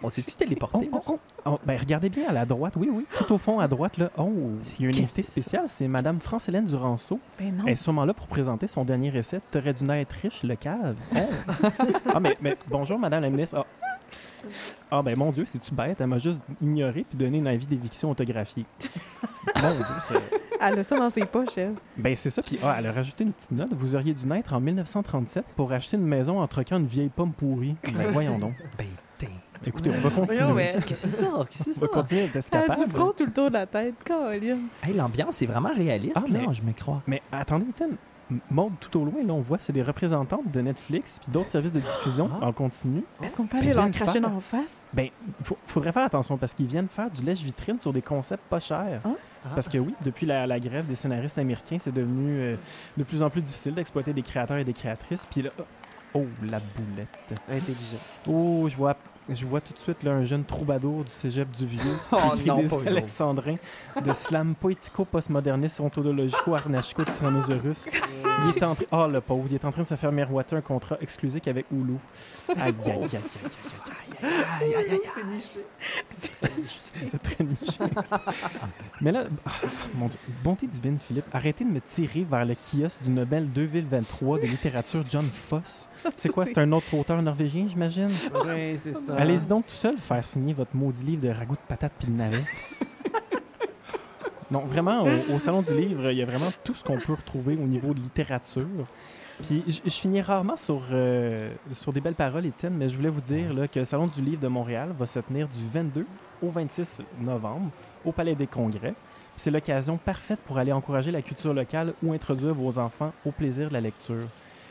On s'est-tu téléporté? Oh, oh, oh. Oh, ben, regardez bien à la droite. Oui, oui. Tout au fond à droite, là. Oh, il y a une invitée spéciale. C'est Madame France-Hélène Duranceau. Ben non. Elle est sûrement là pour présenter son dernier essai. T'aurais dû naître riche, le cave. Oh. ah, mais, mais bonjour, Madame la ministre. Ah. Ah, ben mon Dieu, c'est-tu bête? Elle m'a juste ignoré puis donné un avis d'éviction autographié. mon Dieu, c'est. Elle a ça dans ses poches, elle. Ben c'est ça. Puis ah, elle a rajouté une petite note. Vous auriez dû naître en 1937 pour acheter une maison en troquant une vieille pomme pourrie. Ben voyons donc. Ben, t'es- Écoutez, on va continuer. Mais- Qu'est-ce que c'est ça? Qu'est-ce que c'est On va ça? continuer d'être Elle a capable. du front tout le tour de la tête. Colin. Hey, L'ambiance est vraiment réaliste, Ah, là, mais- je me crois. Mais attendez, Étienne, M- Maude, tout au loin, là, on voit, c'est des représentantes de Netflix puis d'autres services de diffusion Ah. en continu. Est-ce qu'on peut aller leur cracher faire- dans la face? Ben, faut, faudrait faire attention parce qu'ils viennent faire du lèche-vitrine sur des concepts pas chers. Ah. Parce que oui, depuis la, la grève des scénaristes américains, c'est devenu euh, de plus en plus difficile d'exploiter des créateurs et des créatrices. Puis là, oh, la boulette. Intelligent. Oh, je vois, je vois tout de suite là, un jeune troubadour du cégep du Vieux, oh, qui non, des alexandrins, de slam poético postmoderniste ontologico arnachico tyrannosaurus. il en train... Oh, le pauvre, il est en train de se faire miroiter un contrat exclusif avec Oulou. Aïe, aïe, aïe, aïe, aïe, aïe, aïe, aïe, C'est niché. C'est très niché. Mais là, ah, mon Dieu, bonté divine, Philippe, arrêtez de me tirer vers le kiosque du Nobel 2023 de littérature John Foss. C'est quoi? C'est un autre auteur norvégien, j'imagine? Oui, c'est ça. Allez-y donc tout seul faire signer votre maudit livre de ragoût de patate puis de navet. non, vraiment, au, au Salon du Livre, il y a vraiment tout ce qu'on peut retrouver au niveau de littérature. Puis je, finis rarement sur, euh, sur des belles paroles, Étienne, mais je voulais vous dire là, que le Salon du Livre de Montréal va se tenir du 22 au 26 novembre au Palais des Congrès. Puis C'est l'occasion parfaite pour aller encourager la culture locale ou introduire vos enfants au plaisir de la lecture.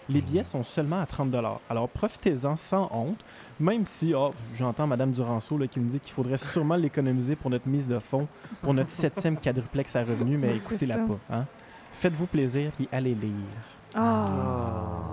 Les billets sont seulement à 30 Alors profitez-en sans honte, même si oh, j'entends Mme Duranceau là, qui me dit qu'il faudrait sûrement l'économiser pour notre mise de fonds, pour notre septième quadruplex à revenus, mais écoutez-la pas. Hein? Faites-vous plaisir puis allez lire. Ah.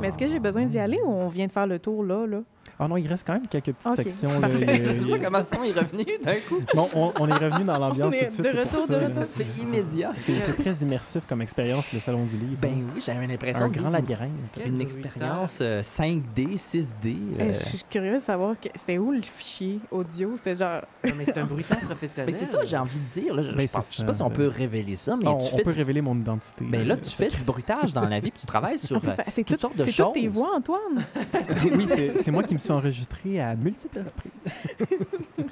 Mais est-ce que j'ai besoin d'y aller ou on vient de faire le tour là? là? Ah non, il reste quand même quelques petites Ok, sections. C'est pour ça ma son est revenu d'un coup. Non, on, on est revenu dans l'ambiance On tout de suite. de c'est retour, ça, de retour. C'est immédiat. C'est c'est très immersif comme expérience, le Salon du Livre. Ben oui, j'avais l'impression un grand labyrinthe. une expérience euh, 5D, 6D. Eh, euh, Je suis curieuse de savoir c'était où le fichier audio? C'était genre. Non, mais c'est un bruitage professionnel. Mais c'est ça, j'ai envie de dire. Là, je, Ben, c'est je sais pas si on peut révéler ça, mais on, on peut révéler mon identité. Ben là, tu fais du bruitage dans la vie, puis tu travailles sur On euh, C'est toutes tout- sortes de c'est choses. toutes tes voix, Antoine. oui, c'est c'est moi qui me suis enregistré à multiples reprises.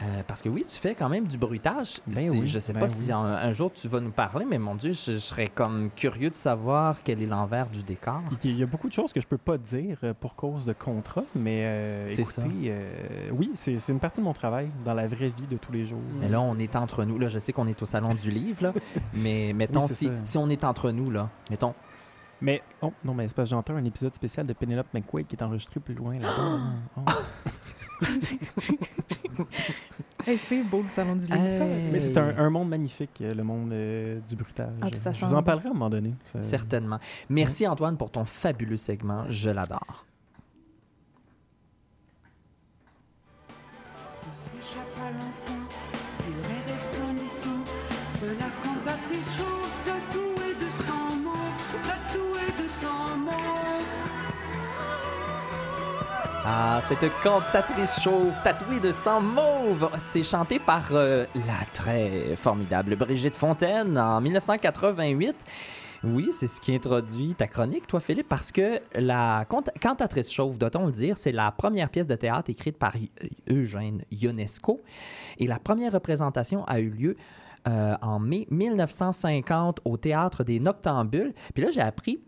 Euh, parce que oui, tu fais quand même du bruitage. Ben oui, je sais ben pas oui. si un, un jour tu vas nous parler, mais mon Dieu, je, je serais comme curieux de savoir quel est l'envers du décor. Il y a beaucoup de choses que je peux pas dire euh, pour cause de contrat, mais euh, écoutez, ça. euh, oui, c'est c'est une partie de mon travail dans la vraie vie de tous les jours. Mais là, on est entre nous. Là, je sais qu'on est au salon du livre, là, mais mettons, si, si on est entre nous, là, mettons, Mais, oh, non, mais c'est parce que j'entends un épisode spécial de Penelope McQuaid qui est enregistré plus loin là-bas. Oh. Hey, c'est beau le salon du livre. Hey. Mais c'est un, un monde magnifique, euh, le monde euh, du bruitage. Ah, je vous en parlerai à un moment donné. Ça- certainement. Merci Antoine pour ton fabuleux segment. Je l'adore. Ah, cette cantatrice chauve tatouée de sang mauve, c'est chanté par euh, la très formidable Brigitte Fontaine en 1988. Oui, c'est ce qui introduit ta chronique, toi, Philippe, parce que la canta- cantatrice chauve, doit-on le dire, c'est la première pièce de théâtre écrite par Eu- Eugène Ionesco. Et la première représentation a eu lieu euh, en mai 1950 au théâtre des Noctambules. Puis là, j'ai appris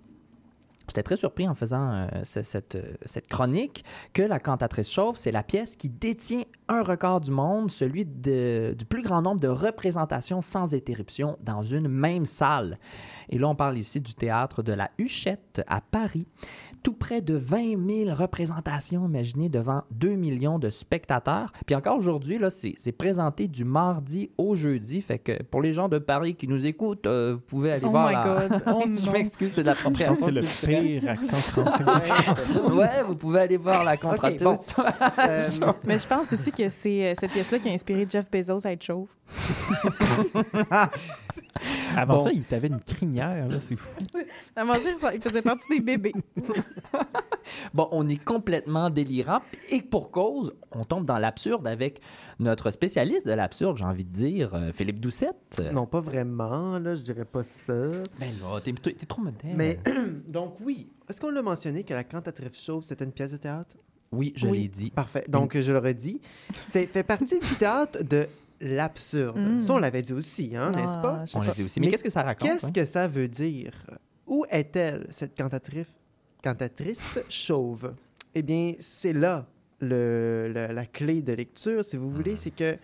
J'étais très surpris en faisant euh, ce- cette, euh, cette chronique que La cantatrice chauve, c'est la pièce qui détient un record du monde, celui de- du plus grand nombre de représentations sans interruption dans une même salle. Et là, on parle ici du théâtre de la Huchette à Paris. Tout près de 20 000 représentations, imaginez, devant 2 millions de spectateurs. Puis encore aujourd'hui, là, c'est c'est présenté du mardi au jeudi. Fait que pour les gens de Paris qui nous écoutent, euh, vous pouvez aller Oh voir my la... God. Oh Je m'excuse, c'est de l'appropriation c'est le pire accent français. ouais, vous pouvez aller voir la contractrice. bon. Euh, Mais je pense aussi que c'est euh, cette pièce-là qui a inspiré Jeff Bezos à être chauve. Avant Bon. ça, il t'avait une crinière, là, c'est fou. Avant ça, il faisait partie des bébés. Bon, on est complètement délirant. Et pour cause, on tombe dans l'absurde avec notre spécialiste de l'absurde, j'ai envie de dire, euh, Philippe Doucette. non, pas vraiment, là, je dirais pas ça. Ben là, t'es, t'es trop moderne. Mais, donc oui, est-ce qu'on l'a mentionné que La cantatrice chauve, c'était une pièce de théâtre? Oui, je Oui. l'ai dit. Parfait. Donc, je le redis. C'est fait partie du théâtre de l'absurde. Mm. Ça, on l'avait dit aussi, hein, n'est-ce Ah, pas? je sais On l'a pas. dit aussi. Mais, Mais qu'est-ce que ça raconte? Qu'est-ce hein? que ça veut dire? Où est-elle, cette cantatrice, cantatrice chauve? Eh bien, c'est là le- le- la clé de lecture, si vous voulez, c'est que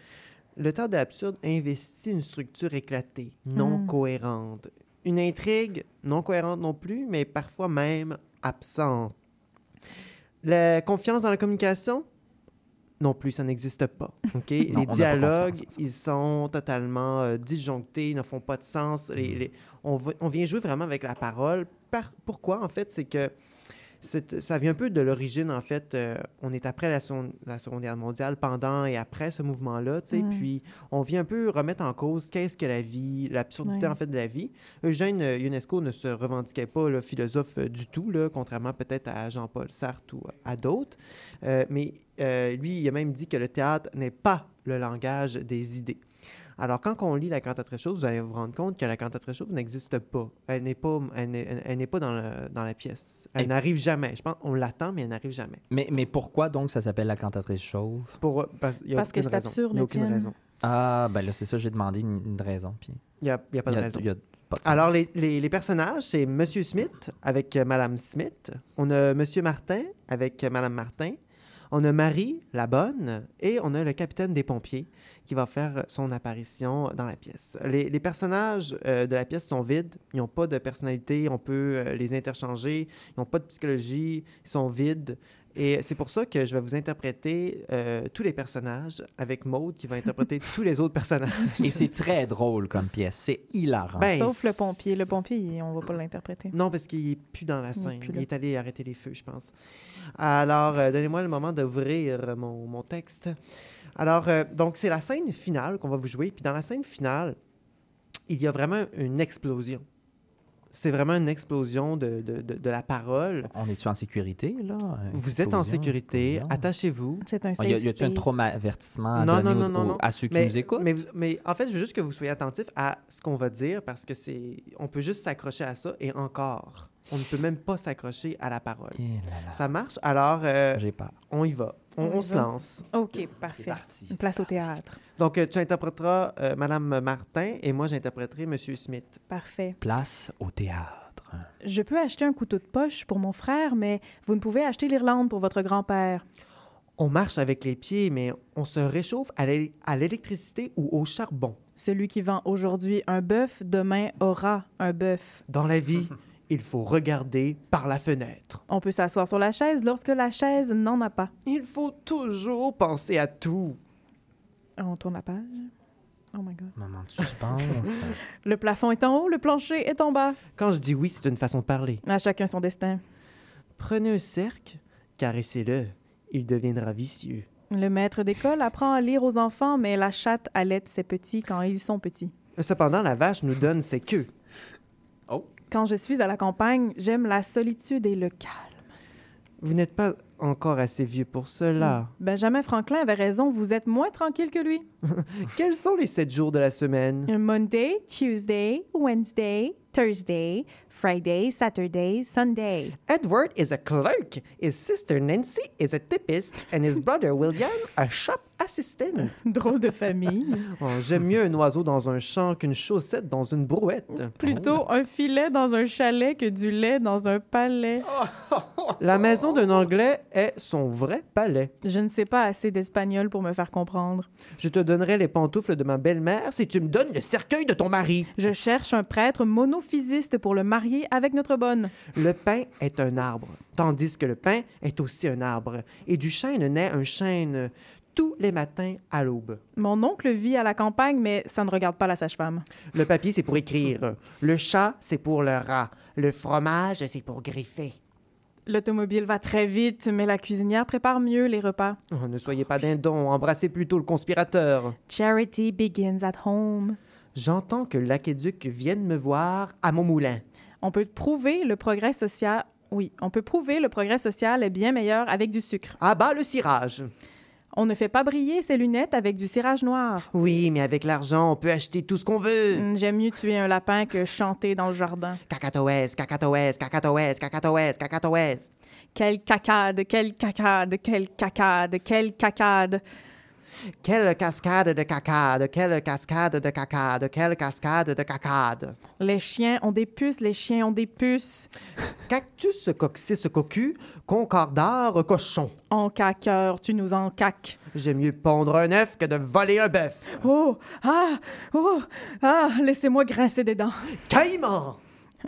le théâtre de l'absurde investit une structure éclatée, non Mm. cohérente. Une intrigue non cohérente non plus, mais parfois même absente. La confiance dans la communication, non plus, ça n'existe pas. ok? Non, on les dialogues, ils sont totalement euh, disjonctés, ils ne font pas de sens. Les- Mm. les- on, vient jouer vraiment avec la parole. Par- pourquoi, en fait? C'est que ça vient un peu de l'origine, en fait. euh, on est après la, Seconde- la Seconde Guerre mondiale, pendant et après ce mouvement-là, tu sais. Puis on vient un peu remettre en cause qu'est-ce que la vie, l'absurdité, Ouais. en fait, de la vie. Eugène euh, Ionesco ne se revendiquait pas là, philosophe euh, du tout, là, contrairement peut-être à Jean-Paul Sartre ou à d'autres. Euh, mais euh, lui, il a même dit que le théâtre n'est pas le langage des idées. Alors, quand on lit la cantatrice chauve, vous allez vous rendre compte que la cantatrice chauve n'existe pas. Elle n'est pas, elle n'est, elle- elle n'est pas dans, le- dans la pièce. Elle n'arrive jamais. Je pense qu'on l'attend, mais elle n'arrive jamais. Mais, mais pourquoi donc ça s'appelle la cantatrice chauve? Pour, parce y a Parce que c'est raison. absurde, Il n'y a aucune raison. Ah, ben là, c'est ça, j'ai demandé une, une raison. Puis Il n'y a, il y a pas de y a- raison. y a. Alors, les, les- les personnages, c'est Monsieur Smith avec euh, Madame Smith. On a Monsieur Martin avec euh, Madame Martin. On a Marie, la bonne. Et on a le capitaine des pompiers qui va faire son apparition dans la pièce. Les, personnages euh, de la pièce sont vides. Ils n'ont pas de personnalité. On peut euh, les interchanger. Ils n'ont pas de psychologie. Ils sont vides. Et c'est pour ça que je vais vous interpréter euh, tous les personnages avec Maude qui va interpréter tous les autres personnages. Et c'est très drôle comme pièce. C'est hilarant. Ben, Sauf le pompier. Le pompier, on va pas l'interpréter. Non, parce qu'il est plus dans la Il est scène. Il est allé arrêter les feux, je pense. Alors, euh, donnez-moi le moment d'ouvrir mon, mon texte. Alors, euh, donc, c'est la scène finale qu'on va vous jouer. Puis dans la scène finale, il y a vraiment une explosion. C'est vraiment une explosion de, de, de, de la parole. On est-tu en sécurité, là? Vous êtes en sécurité, attachez-vous. C'est un Ah, Y, safe a-tu un space. trauma avertissement à Non, non, non, non, non. à ceux qui mais, nous écoutent? Mais en fait, je veux juste que vous soyez attentifs à ce qu'on va dire parce que c'est, on peut juste s'accrocher à ça et encore, on ne peut même pas s'accrocher à la parole. Eh là là, Ça marche? Alors, euh, J'ai peur. on y va. On, On y on se lance. OK, parfait. parti, Une place c'est au parti. théâtre. Donc, euh, tu interpréteras euh, Madame Martin et moi, j'interpréterai Monsieur Smith. Parfait. Place au théâtre. Je peux acheter un couteau de poche pour mon frère, mais vous ne pouvez acheter l'Irlande pour votre grand-père. On marche avec les pieds, mais on se réchauffe à l'électricité ou au charbon. Celui qui vend aujourd'hui un bœuf, demain aura un bœuf. Dans la vie, il faut regarder par la fenêtre. On peut s'asseoir sur la chaise lorsque la chaise n'en a pas. Il faut toujours penser à tout. On tourne la page. Oh my God. Moment de suspense. Le plafond est en haut, le plancher est en bas. Quand je dis oui, c'est une façon de parler. À chacun son destin. Prenez un cercle, caressez-le. Il deviendra vicieux. Le maître d'école apprend à lire aux enfants, mais la chatte allait ses petits quand ils sont petits. Cependant, la vache nous donne ses queues. Quand je suis à la campagne, j'aime la solitude et le calme. Vous n'êtes pas encore assez vieux pour cela. Benjamin Franklin avait raison, vous êtes moins tranquille que lui. Quels sont les sept jours de la semaine? Monday, Tuesday, Wednesday, Thursday, Friday, Saturday, Sunday. Edward is a clerk. His sister Nancy is a typist, and his brother William a shop assistant. Drôle de famille. Oh, J'aime mieux un oiseau dans un champ qu'une chaussette dans une brouette. Plutôt un filet dans un chalet que du lait dans un palais. La maison d'un Anglais est son vrai palais. Je ne sais pas assez d'espagnol pour me faire comprendre. Je te donnerai les pantoufles de ma belle-mère si tu me donnes le cercueil de ton mari. Je cherche un prêtre monophysiste pour le marier avec notre bonne. Le pain est un arbre, tandis que le pain est aussi un arbre. Et du chêne naît un chêne tous les matins à l'aube. Mon oncle vit à la campagne, mais ça ne regarde pas la sage-femme. Le papier, c'est pour écrire. Le chat, c'est pour le rat. Le fromage, c'est pour griffer. L'automobile va très vite, mais la cuisinière prépare mieux les repas. Oh, ne soyez pas dindon, embrassez plutôt le conspirateur. Charity begins at home. J'entends que l'aqueduc vienne me voir à mon moulin. On peut prouver le progrès social. Oui, on peut prouver le progrès social est bien meilleur avec du sucre. À bas le cirage. On ne fait pas briller ses lunettes avec du cirage noir. Oui, mais avec l'argent, on peut acheter tout ce qu'on veut. Hmm, J'aime mieux tuer un lapin que chanter dans le jardin. Cacatoès, cacatoès, cacatoès, cacatoès, cacatoès. Quelle cacade, quelle cacade, quelle cacade, quelle cacade. Quelle cascade de cacade, quelle cascade de cacade, quelle cascade de cacade. Les chiens ont des puces, les chiens ont des puces. Cactus, coccyx, cocu, concordard, cochon. En caqueur, tu nous en caques. J'aime mieux pondre un œuf que de voler un bœuf. Oh, ah, oh, ah, laissez-moi grincer des dents. Caïman!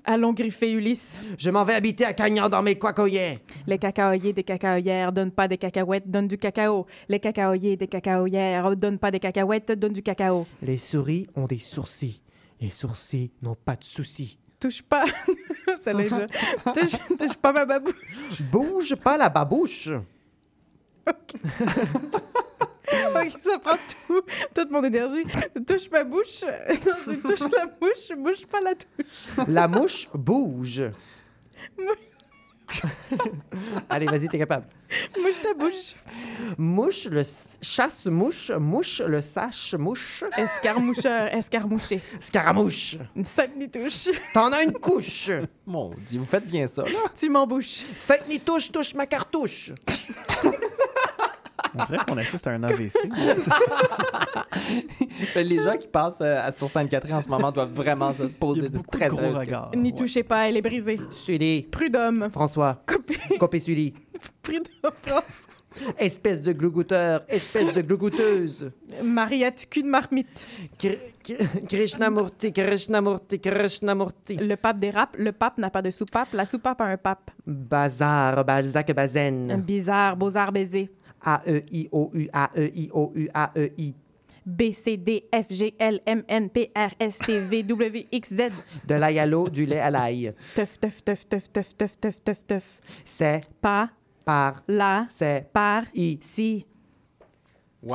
Allons griffer Ulysse. Je m'en vais habiter à Cagnan dans mes cocoyens. Les cacaoyers des cacaoyères donnent pas des cacahuètes, donnent du cacao. Les cacaoyers des cacaoyères donnent pas des cacahuètes, donnent du cacao. Les souris ont des sourcils. Les sourcils n'ont pas de soucis. Touche pas. Ça veut dire. Touche, touche pas ma babouche. Bouge pas la babouche. Ok, ça prend tout, toute mon énergie. Touche ma bouche. Non, c'est touche la mouche, bouge pas la touche. La mouche bouge. Allez, vas-y, t'es capable. Mouche ta bouche. Mouche le chasse-mouche, mouche le sache-mouche. Escarmoucheur, escarmouché. Scaramouche. Sainte-Nitouche. T'en as une couche. Mon Dieu, vous faites bien ça, là. Tu m'embouches. Sainte-Nitouche touche ma cartouche. On dirait qu'on assiste à un AVC. Les gens qui passent euh, sur Sainte-Catherine en ce moment doivent vraiment se poser de très gros très regards. N'y touchez pas, elle est brisée. Sully. Prud'homme. François. Copé Sully. Prud'homme. Espèce de glougoutteur, espèce de glougoutteuse. Mariette, cul de marmite. Kri- Kri- Krishnamurti, Krishnamurti, Krishnamurti. Le pape dérape. Le pape n'a pas de soupape. La soupape a un pape. Bazar, Balzac, Un Bazen. bizarre, beaux-arts baisés. A-E-I-O-U, A-E-I-O-U, A-E-I. B, C, D, F, G, L, M, N, P, R, S, T, V, W, X, Z. De l'eau, du lait à l'ail. Teuf, teuf, teuf, teuf, teuf, teuf, teuf, teuf, teuf. C'est, Pas, par, la, c'est, par, i. si. Wow!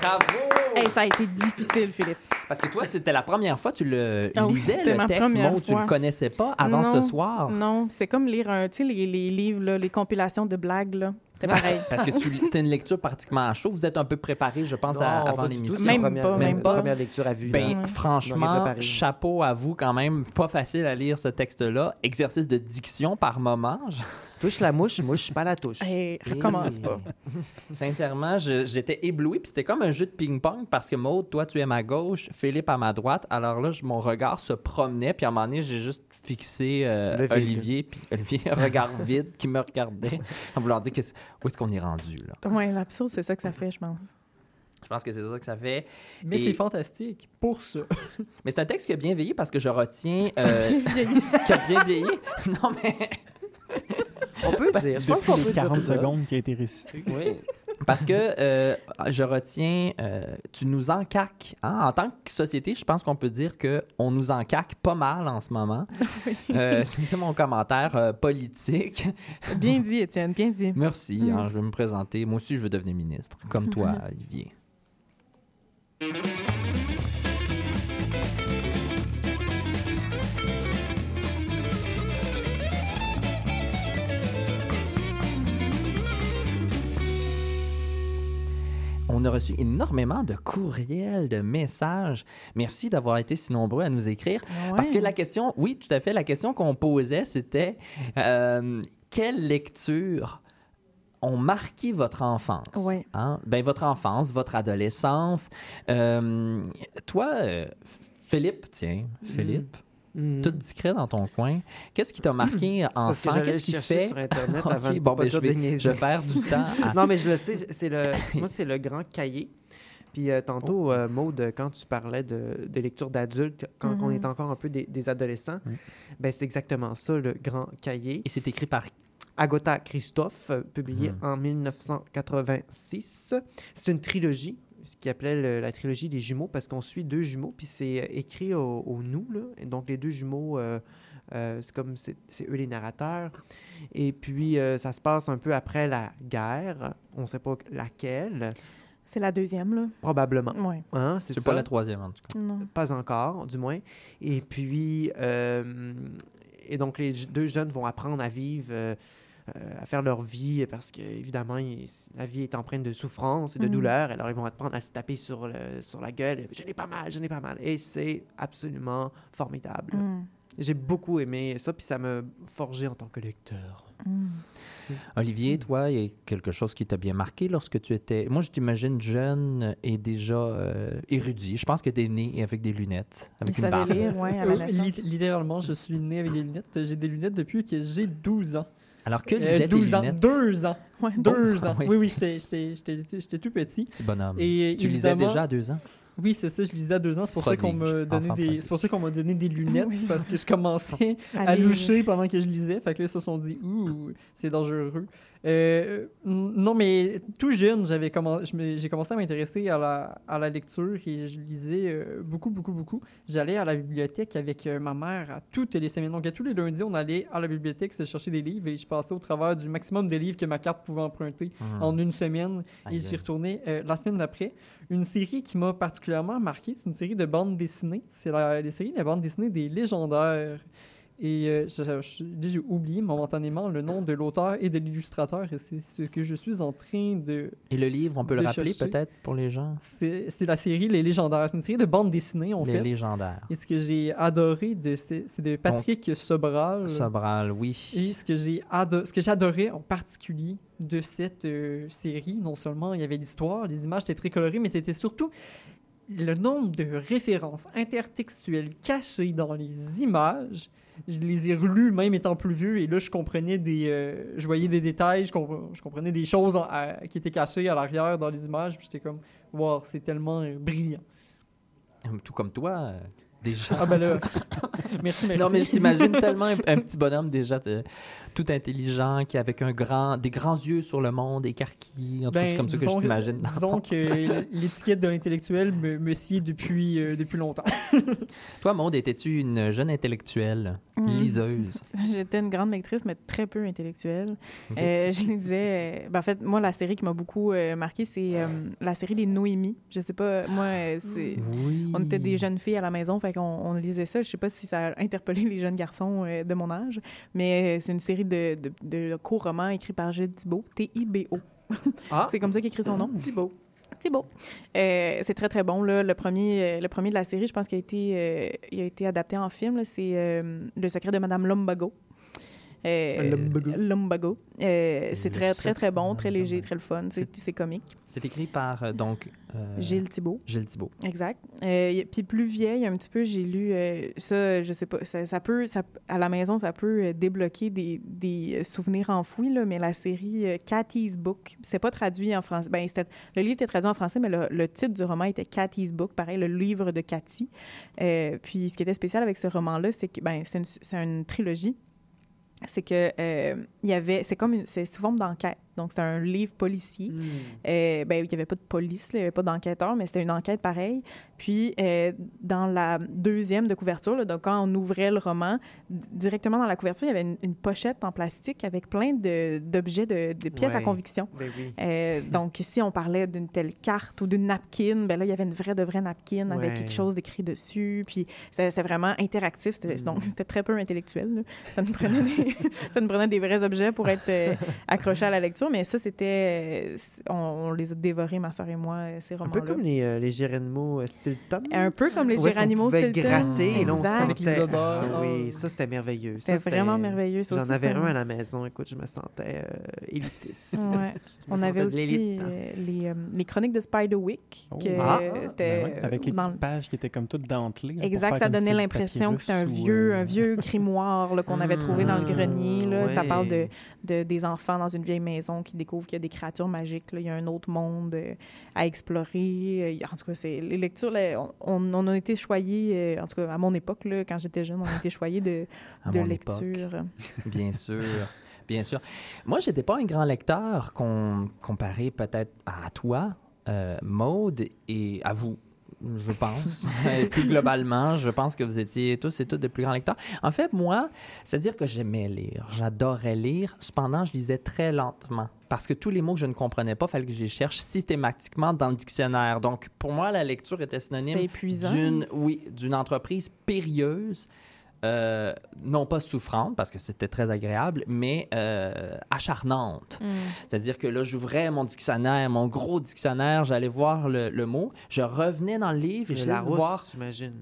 Bravo! Ça a été difficile, Philippe. Parce que toi, c'était la première fois que tu le Ah lisais, le texte, Maud, tu fois. le connaissais pas avant ce soir. Non, c'est comme lire un, les, les livres, là, les compilations de blagues, là. C'est pareil. Parce que tu- c'était une lecture pratiquement à chaud. Vous êtes un peu préparé, je pense, à- avant l'émission. Même première- pas, même pas. première lecture à vue. Ben, franchement, chapeau à vous quand même. Pas facile à lire ce texte-là. Exercice de diction par moment. Touche la mouche, mouche pas la touche. Hey, recommence Et- pas. Sincèrement, j'étais ébloui. Puis c'était comme un jeu de ping-pong parce que Maud, toi, tu es à ma gauche, Philippe à ma droite. Alors là, je- mon regard se promenait. Puis à un moment donné, j'ai juste fixé euh. Olivier. Puis Olivier, un regard vide qui me regardait en voulant dire où est-ce qu'on est rendu. là? Ouais, l'absurde, c'est ça que ça fait, je pense. Je pense que c'est ça que ça fait. Mais Et- c'est fantastique pour ça. Mais c'est un texte qui a bien vieilli parce que je retiens. euh, Bien vieilli? qui a bien vieilli. Non, mais. On peut dire. Je pense qu'on peut 40 dire ça. secondes qui a été récité. Oui. Parce que euh, je retiens, euh, tu nous encaques. Hein? En tant que société, je pense qu'on peut dire qu'on nous encaque pas mal en ce moment. Euh, C'était mon commentaire euh, politique. Bien dit, Étienne, bien dit. Merci, hein, je vais me présenter. Moi aussi, je veux devenir ministre, comme toi, Olivier. On a reçu énormément de courriels, de messages. Merci d'avoir été si nombreux à nous écrire. Parce que la question, oui, tout à fait, la question qu'on posait, c'était euh, quelle lecture ont marqué votre enfance? Ouais. Hein? Ben, votre enfance, votre adolescence. Euh, toi, euh, Philippe, tiens, Philippe, Mhm. tout discret dans ton coin, qu'est-ce qui t'a marqué enfant? j'allais Qu'est-ce le qui fait? sur Internet Ok, avant de bon, ben, je, vais, des niaiseries. je vais faire du temps. à- Non, mais je le sais, c'est le, moi, c'est le grand cahier. Puis euh, tantôt, euh, Maude, quand tu parlais de, de lecture d'adultes, quand on est encore un peu des, des adolescents, ben, c'est exactement ça, le grand cahier. Et c'est écrit par Agota Christophe, euh, publié Mhm. en 1986. C'est une trilogie, ce qu'il appelait le- la trilogie des jumeaux, parce qu'on suit deux jumeaux, puis c'est euh, écrit au, au nous, là. Et donc les deux jumeaux, euh, euh, c'est comme c'est eux les narrateurs. Et puis euh, ça se passe un peu après la guerre, on ne sait pas laquelle, C'est la deuxième, là. probablement. Ouais. Hein, c'est pas la troisième, en tout cas. Non. Pas encore, du moins. Et puis, euh, et donc les deux jeunes vont apprendre à vivre, à faire leur vie, parce que évidemment, il- la vie est empreinte de souffrance et de Mhm. douleur. Alors, ils vont apprendre à se taper sur, le, sur la gueule. Je n'ai pas mal, je n'ai pas mal. Et c'est absolument formidable. Mm. J'ai beaucoup aimé ça, puis ça m'a forgé en tant que lecteur. Olivier, toi, il y a quelque chose qui t'a bien marqué lorsque tu étais. Moi, je t'imagine jeune et déjà euh, érudit. Je pense que tu es né avec des lunettes, avec Il une barbe. lire, ouais, à la Euh, littéralement, je suis né avec des lunettes. J'ai des lunettes depuis que j'ai 12 ans. Alors que Euh, lisaient des 12 ans. lunettes? Deux ans. Ouais, Deux ans. oui. Oui, j'étais tout petit. Petit bonhomme. Et tu lisais déjà à deux ans? Oui, c'est ça, je lisais à deux ans. C'est pour ça qu'on donné enfant des, c'est pour ça qu'on m'a donné des lunettes, Oui. c'est parce que je commençais À loucher pendant que je lisais. Fait que là, ils se sont dit, ouh, c'est dangereux. Euh, non, mais tout jeune, j'avais commen- me- j'ai commencé à m'intéresser à la, à la lecture et je lisais euh, beaucoup, beaucoup, beaucoup. J'allais à la bibliothèque avec euh, ma mère à toutes les semaines. Donc, à tous les lundis, on allait à la bibliothèque se chercher des livres et je passais au travers du maximum de livres que ma carte pouvait emprunter Hmm. en une semaine et j'y retournais euh, la semaine d'après. Une série qui m'a particulièrement marqué, c'est une série de bandes dessinées. C'est la, les séries de bandes dessinées des légendaires. Et euh, j'ai oublié momentanément le nom de l'auteur et de l'illustrateur, et c'est ce que je suis en train de. Et le livre, on peut le rappeler chercher. peut-être pour les gens? C'est c'est la série Les Légendaires. C'est une série de bandes dessinées, en les fait. légendaires. Et ce que j'ai adoré, de, c'est c'est de Patrick Sobral. Sobral, oui. Et ce que j'ai ce que j'adorais en particulier de cette euh, série, non seulement il y avait l'histoire, les images étaient très colorées, mais c'était surtout le nombre de références intertextuelles cachées dans les images. Je les ai relues même étant plus vieux et là je comprenais des, euh, je voyais des détails, je, compre- je comprenais des choses qui étaient cachées à l'arrière dans les images. Puis j'étais comme, wow, c'est tellement brillant. Tout comme toi, euh, déjà. Ah ben là, merci, merci. Non, mais je t'imagine tellement un, un petit bonhomme déjà tout intelligent, qui avec un grand, des grands yeux sur le monde, écarquillé. En tout cas, Ben, c'est comme ça que je t'imagine. Disons que l'étiquette de l'intellectuel me, me sied depuis, euh, depuis longtemps. Toi, Maude, étais-tu une jeune intellectuelle, Mm. liseuse? J'étais une grande lectrice, mais très peu intellectuelle. Euh, je lisais. euh, ben, en fait, moi, la série qui m'a beaucoup euh, marquée, c'est euh, la série des Noémies. Je sais pas, moi, c'est. Oui. On était des jeunes filles à la maison, fait qu'on on lisait ça. Je sais pas si ça a interpellé les jeunes garçons euh, de mon âge, mais euh, c'est une série de, de, de courts romans écrits par Gilles Thibault, T-I-B-O. Ah, C'est comme ça qu'il écrit son nom. Thibault. Thibault. Euh, c'est très, très bon. Là. Le, premier, le premier de la série, je pense qu'il a été, euh, il a été adapté en film. C'est Le secret de Madame Lumbago. Euh, Lumbago. Euh, c'est très, très, très bon, très léger, très le fun. C'est comique. C'est écrit par, euh, donc... Gilles Thibault. Gilles Thibault. Exact. Puis plus vieille, un petit peu, j'ai lu ça, je sais pas, ça, peut, à la maison, ça peut débloquer des, des souvenirs enfouis, là, mais la série Cathy's Book, c'est pas traduit en français. Ben, le livre était traduit en français, mais le, titre du roman était Cathy's Book, pareil, le livre de Cathy. Puis ce qui était spécial avec ce roman-là, c'est que ben, c'est une trilogie. C'est que euh, il y avait, c'est comme c'est sous forme d'enquête. Donc c'est un livre policier. Hmm. Euh, ben, il n'y avait pas de police, là, il n'y avait pas d'enquêteur, mais c'était une enquête pareille. Puis, euh, dans la deuxième de couverture, là, donc quand on ouvrait le roman, directement dans la couverture, il y avait une, une pochette en plastique avec plein de- d'objets, de, de pièces à conviction. Ben oui. Donc, ici, on parlait d'une telle carte ou d'une napkin. Ben là, il y avait une vraie de vraie napkin avec quelque chose d'écrit dessus. Puis, c'était vraiment interactif. Donc, c'était très peu intellectuel. là. Ça nous prenait des, ça nous prenait des vrais objets pour être euh, accrochés à la lecture. Mais ça, c'était... euh, On, on les a dévorés, ma soeur et moi, euh, ces Un romans-là. peu comme les, euh, les Stilton. Un peu comme les pouvait Stilton. gratter, et là, on les sentait- odeurs. Ah oui, ça, c'était merveilleux. C'était vraiment merveilleux. J'en avais un à la maison. Écoute, je me sentais euh, élitiste. Ouais. On avait aussi euh, les, euh, les chroniques de Spiderwick. Oh. que Ah! c'était Ben ouais, avec les dans- petites pages qui étaient comme toutes dentelées. Exact, faire ça donnait l'impression que c'était un vieux, un vieux grimoire qu'on avait trouvé dans le Ah, grenier. Là. Ça parle de, de- des enfants dans une vieille maison qui découvrent qu'il y a des créatures magiques. Là. Il y a un autre monde euh, à explorer. Euh, En tout cas, c'est, les lectures, là, on, on a été choyés, euh, en tout cas à mon époque, là, quand j'étais jeune, on a été choyés de, de. Bien sûr. Bien sûr. Moi, j'étais pas un grand lecteur com- comparé peut-être à toi, euh, Maude, et à vous, je pense. et plus globalement, je pense que vous étiez tous et toutes de plus grands lecteurs. En fait, moi, c'est-à-dire que j'aimais lire. J'adorais lire. Cependant, je lisais très lentement. Parce que tous les mots que je ne comprenais pas, il fallait que je les cherche systématiquement dans le dictionnaire. Donc, pour moi, la lecture était synonyme d'une oui, d'une entreprise périlleuse, euh, non pas souffrante, parce que c'était très agréable, mais euh, acharnante. Mm. C'est-à-dire que là, j'ouvrais mon dictionnaire, mon gros dictionnaire, j'allais voir le, le mot, je revenais dans le livre et Larousse, voir... j'imagine.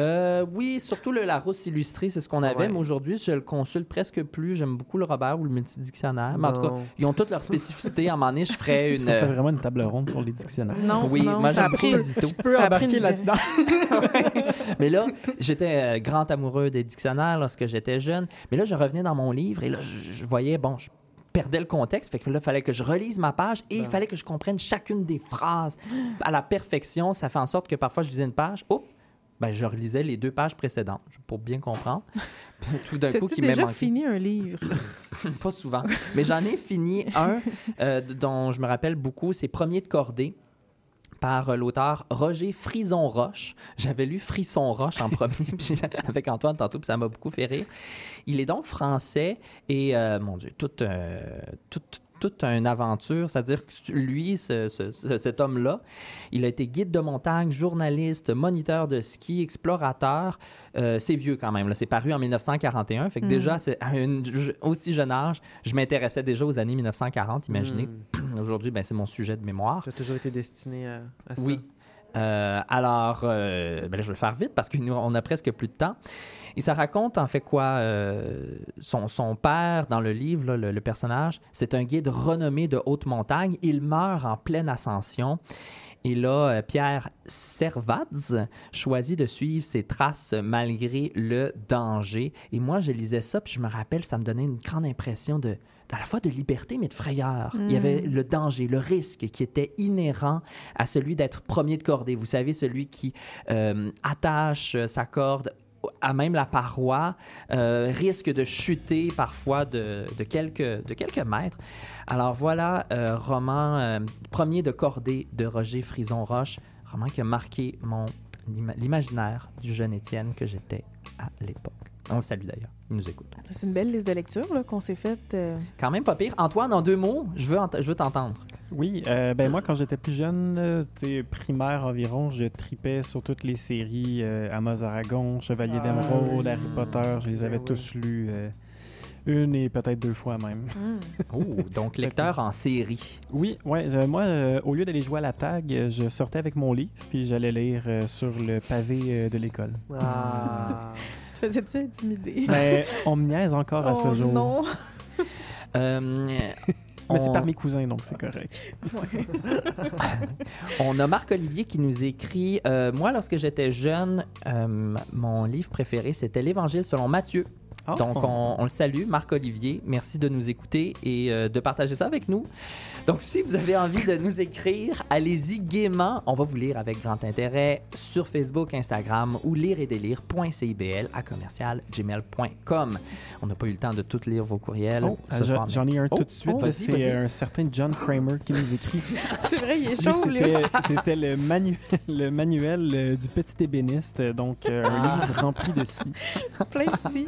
Euh, oui, surtout le Larousse illustré, c'est ce qu'on avait, Ouais. mais aujourd'hui, je le consulte presque plus. J'aime beaucoup le Robert ou le multidictionnaire. Mais en tout cas, Non. ils ont toutes leurs spécificités. À un moment donné, je ferais une. qu'on fait vraiment une table ronde sur les dictionnaires? Non, Oui, non, moi, j'aime beaucoup. Je peux embarquer là-dedans. Mais là, j'étais euh, grand amoureux des dictionnaires lorsque j'étais jeune. Mais là, je revenais dans mon livre et là, je, je voyais, bon, je perdais le contexte. Fait que là, il fallait que je relise ma page et il fallait que je comprenne chacune des phrases à la perfection. Ça fait en sorte que parfois, je lisais une page, oh, ben, je relisais les deux pages précédentes pour bien comprendre. Puis Tout d'un coup, qui m'est déjà fini un livre? Pas souvent. Mais j'en ai fini un euh, dont je me rappelle beaucoup, c'est Premier de cordée par euh, l'auteur Roger Frison-Roche. J'avais lu Frisson-Roche en premier avec Antoine tantôt, puis ça m'a beaucoup fait rire. Il est donc français et, euh, mon Dieu, toute, euh, toute, toute une aventure. C'est-à-dire que lui, ce- ce- ce- cet homme-là, il a été guide de montagne, journaliste, moniteur de ski, explorateur. Euh, c'est vieux quand même. là. C'est paru en 1941. Fait que Mm. déjà, à un aussi jeune âge, je m'intéressais déjà aux années 1940, imaginez. Mm. Aujourd'hui, ben, c'est mon sujet de mémoire. Tu as toujours été destiné à, à ça? Oui. Euh, alors, euh, ben là, je vais le faire vite parce qu'on a presque plus de temps. Et ça raconte en fait quoi euh, son, son père dans le livre, là, le, le personnage, c'est un guide renommé de haute montagne. Il meurt en pleine ascension. Et là, euh, Pierre Servaz choisit de suivre ses traces malgré le danger. Et moi, je lisais ça, puis je me rappelle, ça me donnait une grande impression de, à la fois de liberté, mais de frayeur. Il y avait le danger, le risque qui était inhérent à celui d'être premier de cordée. Vous savez, celui qui euh, attache sa corde à même la paroi, euh, risque de chuter parfois de, de quelques, de quelques mètres. Alors voilà, euh, roman euh, premier de cordée de Roger Frison-Roche, roman qui a marqué mon l'ima- l'imaginaire du jeune Étienne que j'étais à l'époque. On le salue d'ailleurs, il nous écoute. C'est une belle liste de lecture là, qu'on s'est faite. euh, Quand même pas pire. Antoine, en deux mots, je veux, ent- je veux t'entendre. Oui, euh, ben moi, quand j'étais plus jeune, euh, primaire environ, je tripais sur toutes les séries euh, Amos Aragon, Chevalier Ah, d'Émeraude, oui. Harry Potter, je les avais Ben tous lus euh, une et peut-être deux fois même. Oh, donc lecteur en série. Oui, ouais, euh, moi, euh, au lieu d'aller jouer à la tag, euh, je sortais avec mon livre, puis j'allais lire euh, sur le pavé euh, de l'école. Ah. Tu te faisais-tu intimider? Ben, on me niaise encore à ce Oh jour. non! Euh, Mais c'est par mes cousins, donc c'est correct. Ouais. On a Marc-Olivier qui nous écrit euh, Moi, lorsque j'étais jeune, euh, mon livre préféré, c'était l'Évangile selon Matthieu. Ah. Donc, on, on le salue, Marc-Olivier. Merci de nous écouter et euh, de partager ça avec nous. Donc, si vous avez envie de nous écrire, allez-y gaiement. On va vous lire avec grand intérêt sur Facebook, Instagram ou lireetdélire.cibl à commercial gmail.com. On n'a pas eu le temps de tout lire vos courriels Oh, ce euh, soir. J'en ai un Oh, tout de suite. oh, là, vas-y, c'est un certain John Kramer qui nous écrit. C'est vrai, il est chaud, lui. c'était- C'était le, manu- le manuel euh, du petit ébéniste, donc euh, un Ah. livre rempli de scie. Plein de scie.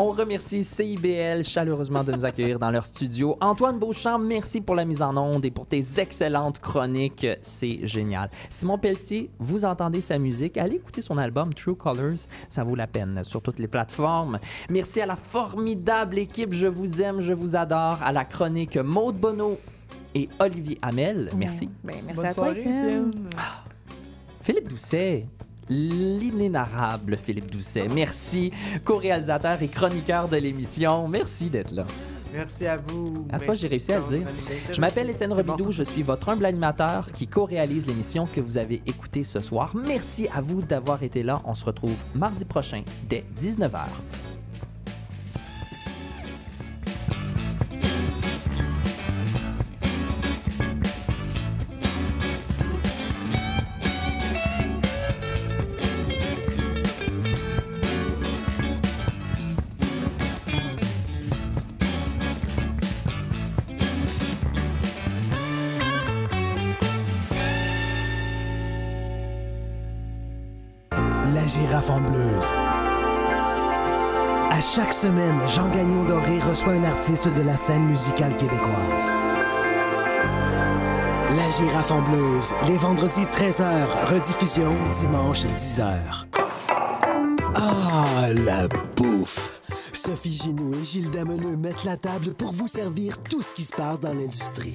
On remercie CIBL chaleureusement de nous accueillir dans leur studio. Antoine Beauchamp, merci pour la mise en onde et pour tes excellentes chroniques. C'est génial. Simon Pelletier, vous entendez sa musique. Allez écouter son album True Colors. Ça vaut la peine sur toutes les plateformes. Merci à la formidable équipe. Je vous aime, je vous adore. À la chronique Maude Bonneau et Olivier Hamel. Merci. Ben, merci Bonne à toi, soirée. Étienne. Philippe Doucet. L'inénarrable Philippe Doucet. Merci, co-réalisateur et chroniqueur de l'émission. Merci d'être là. Merci à vous. À toi, j'ai réussi à le dire. Je m'appelle Étienne Robidoux, je suis votre humble animateur qui co-réalise l'émission que vous avez écoutée ce soir. Merci à vous d'avoir été là. On se retrouve mardi prochain dès 19h. À chaque semaine, Jean Gagnon Doré reçoit un artiste de la scène musicale québécoise. La girafe en bleuse, les vendredis 13h, rediffusion dimanche 10h. Ah, la bouffe! Sophie Ginou et Gilles Dameneux mettent la table pour vous servir tout ce qui se passe dans l'industrie.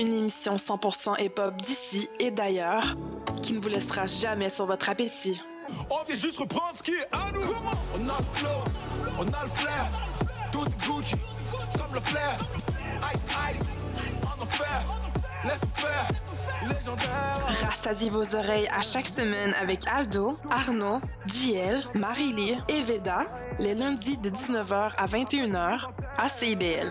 Une émission 100% hip-hop d'ici et d'ailleurs qui ne vous laissera jamais sur votre appétit. On vient juste reprendre ce qui est à nous. On a le flow, on a le flair. Tout Gucci, comme le flair. Ice, ice, on en fait. Laisse faire, légendaire. Rassasiez vos oreilles à chaque semaine avec Aldo, Arnaud, JL, Marie-Lee et Veda, les lundis de 19h à 21h à CIBL.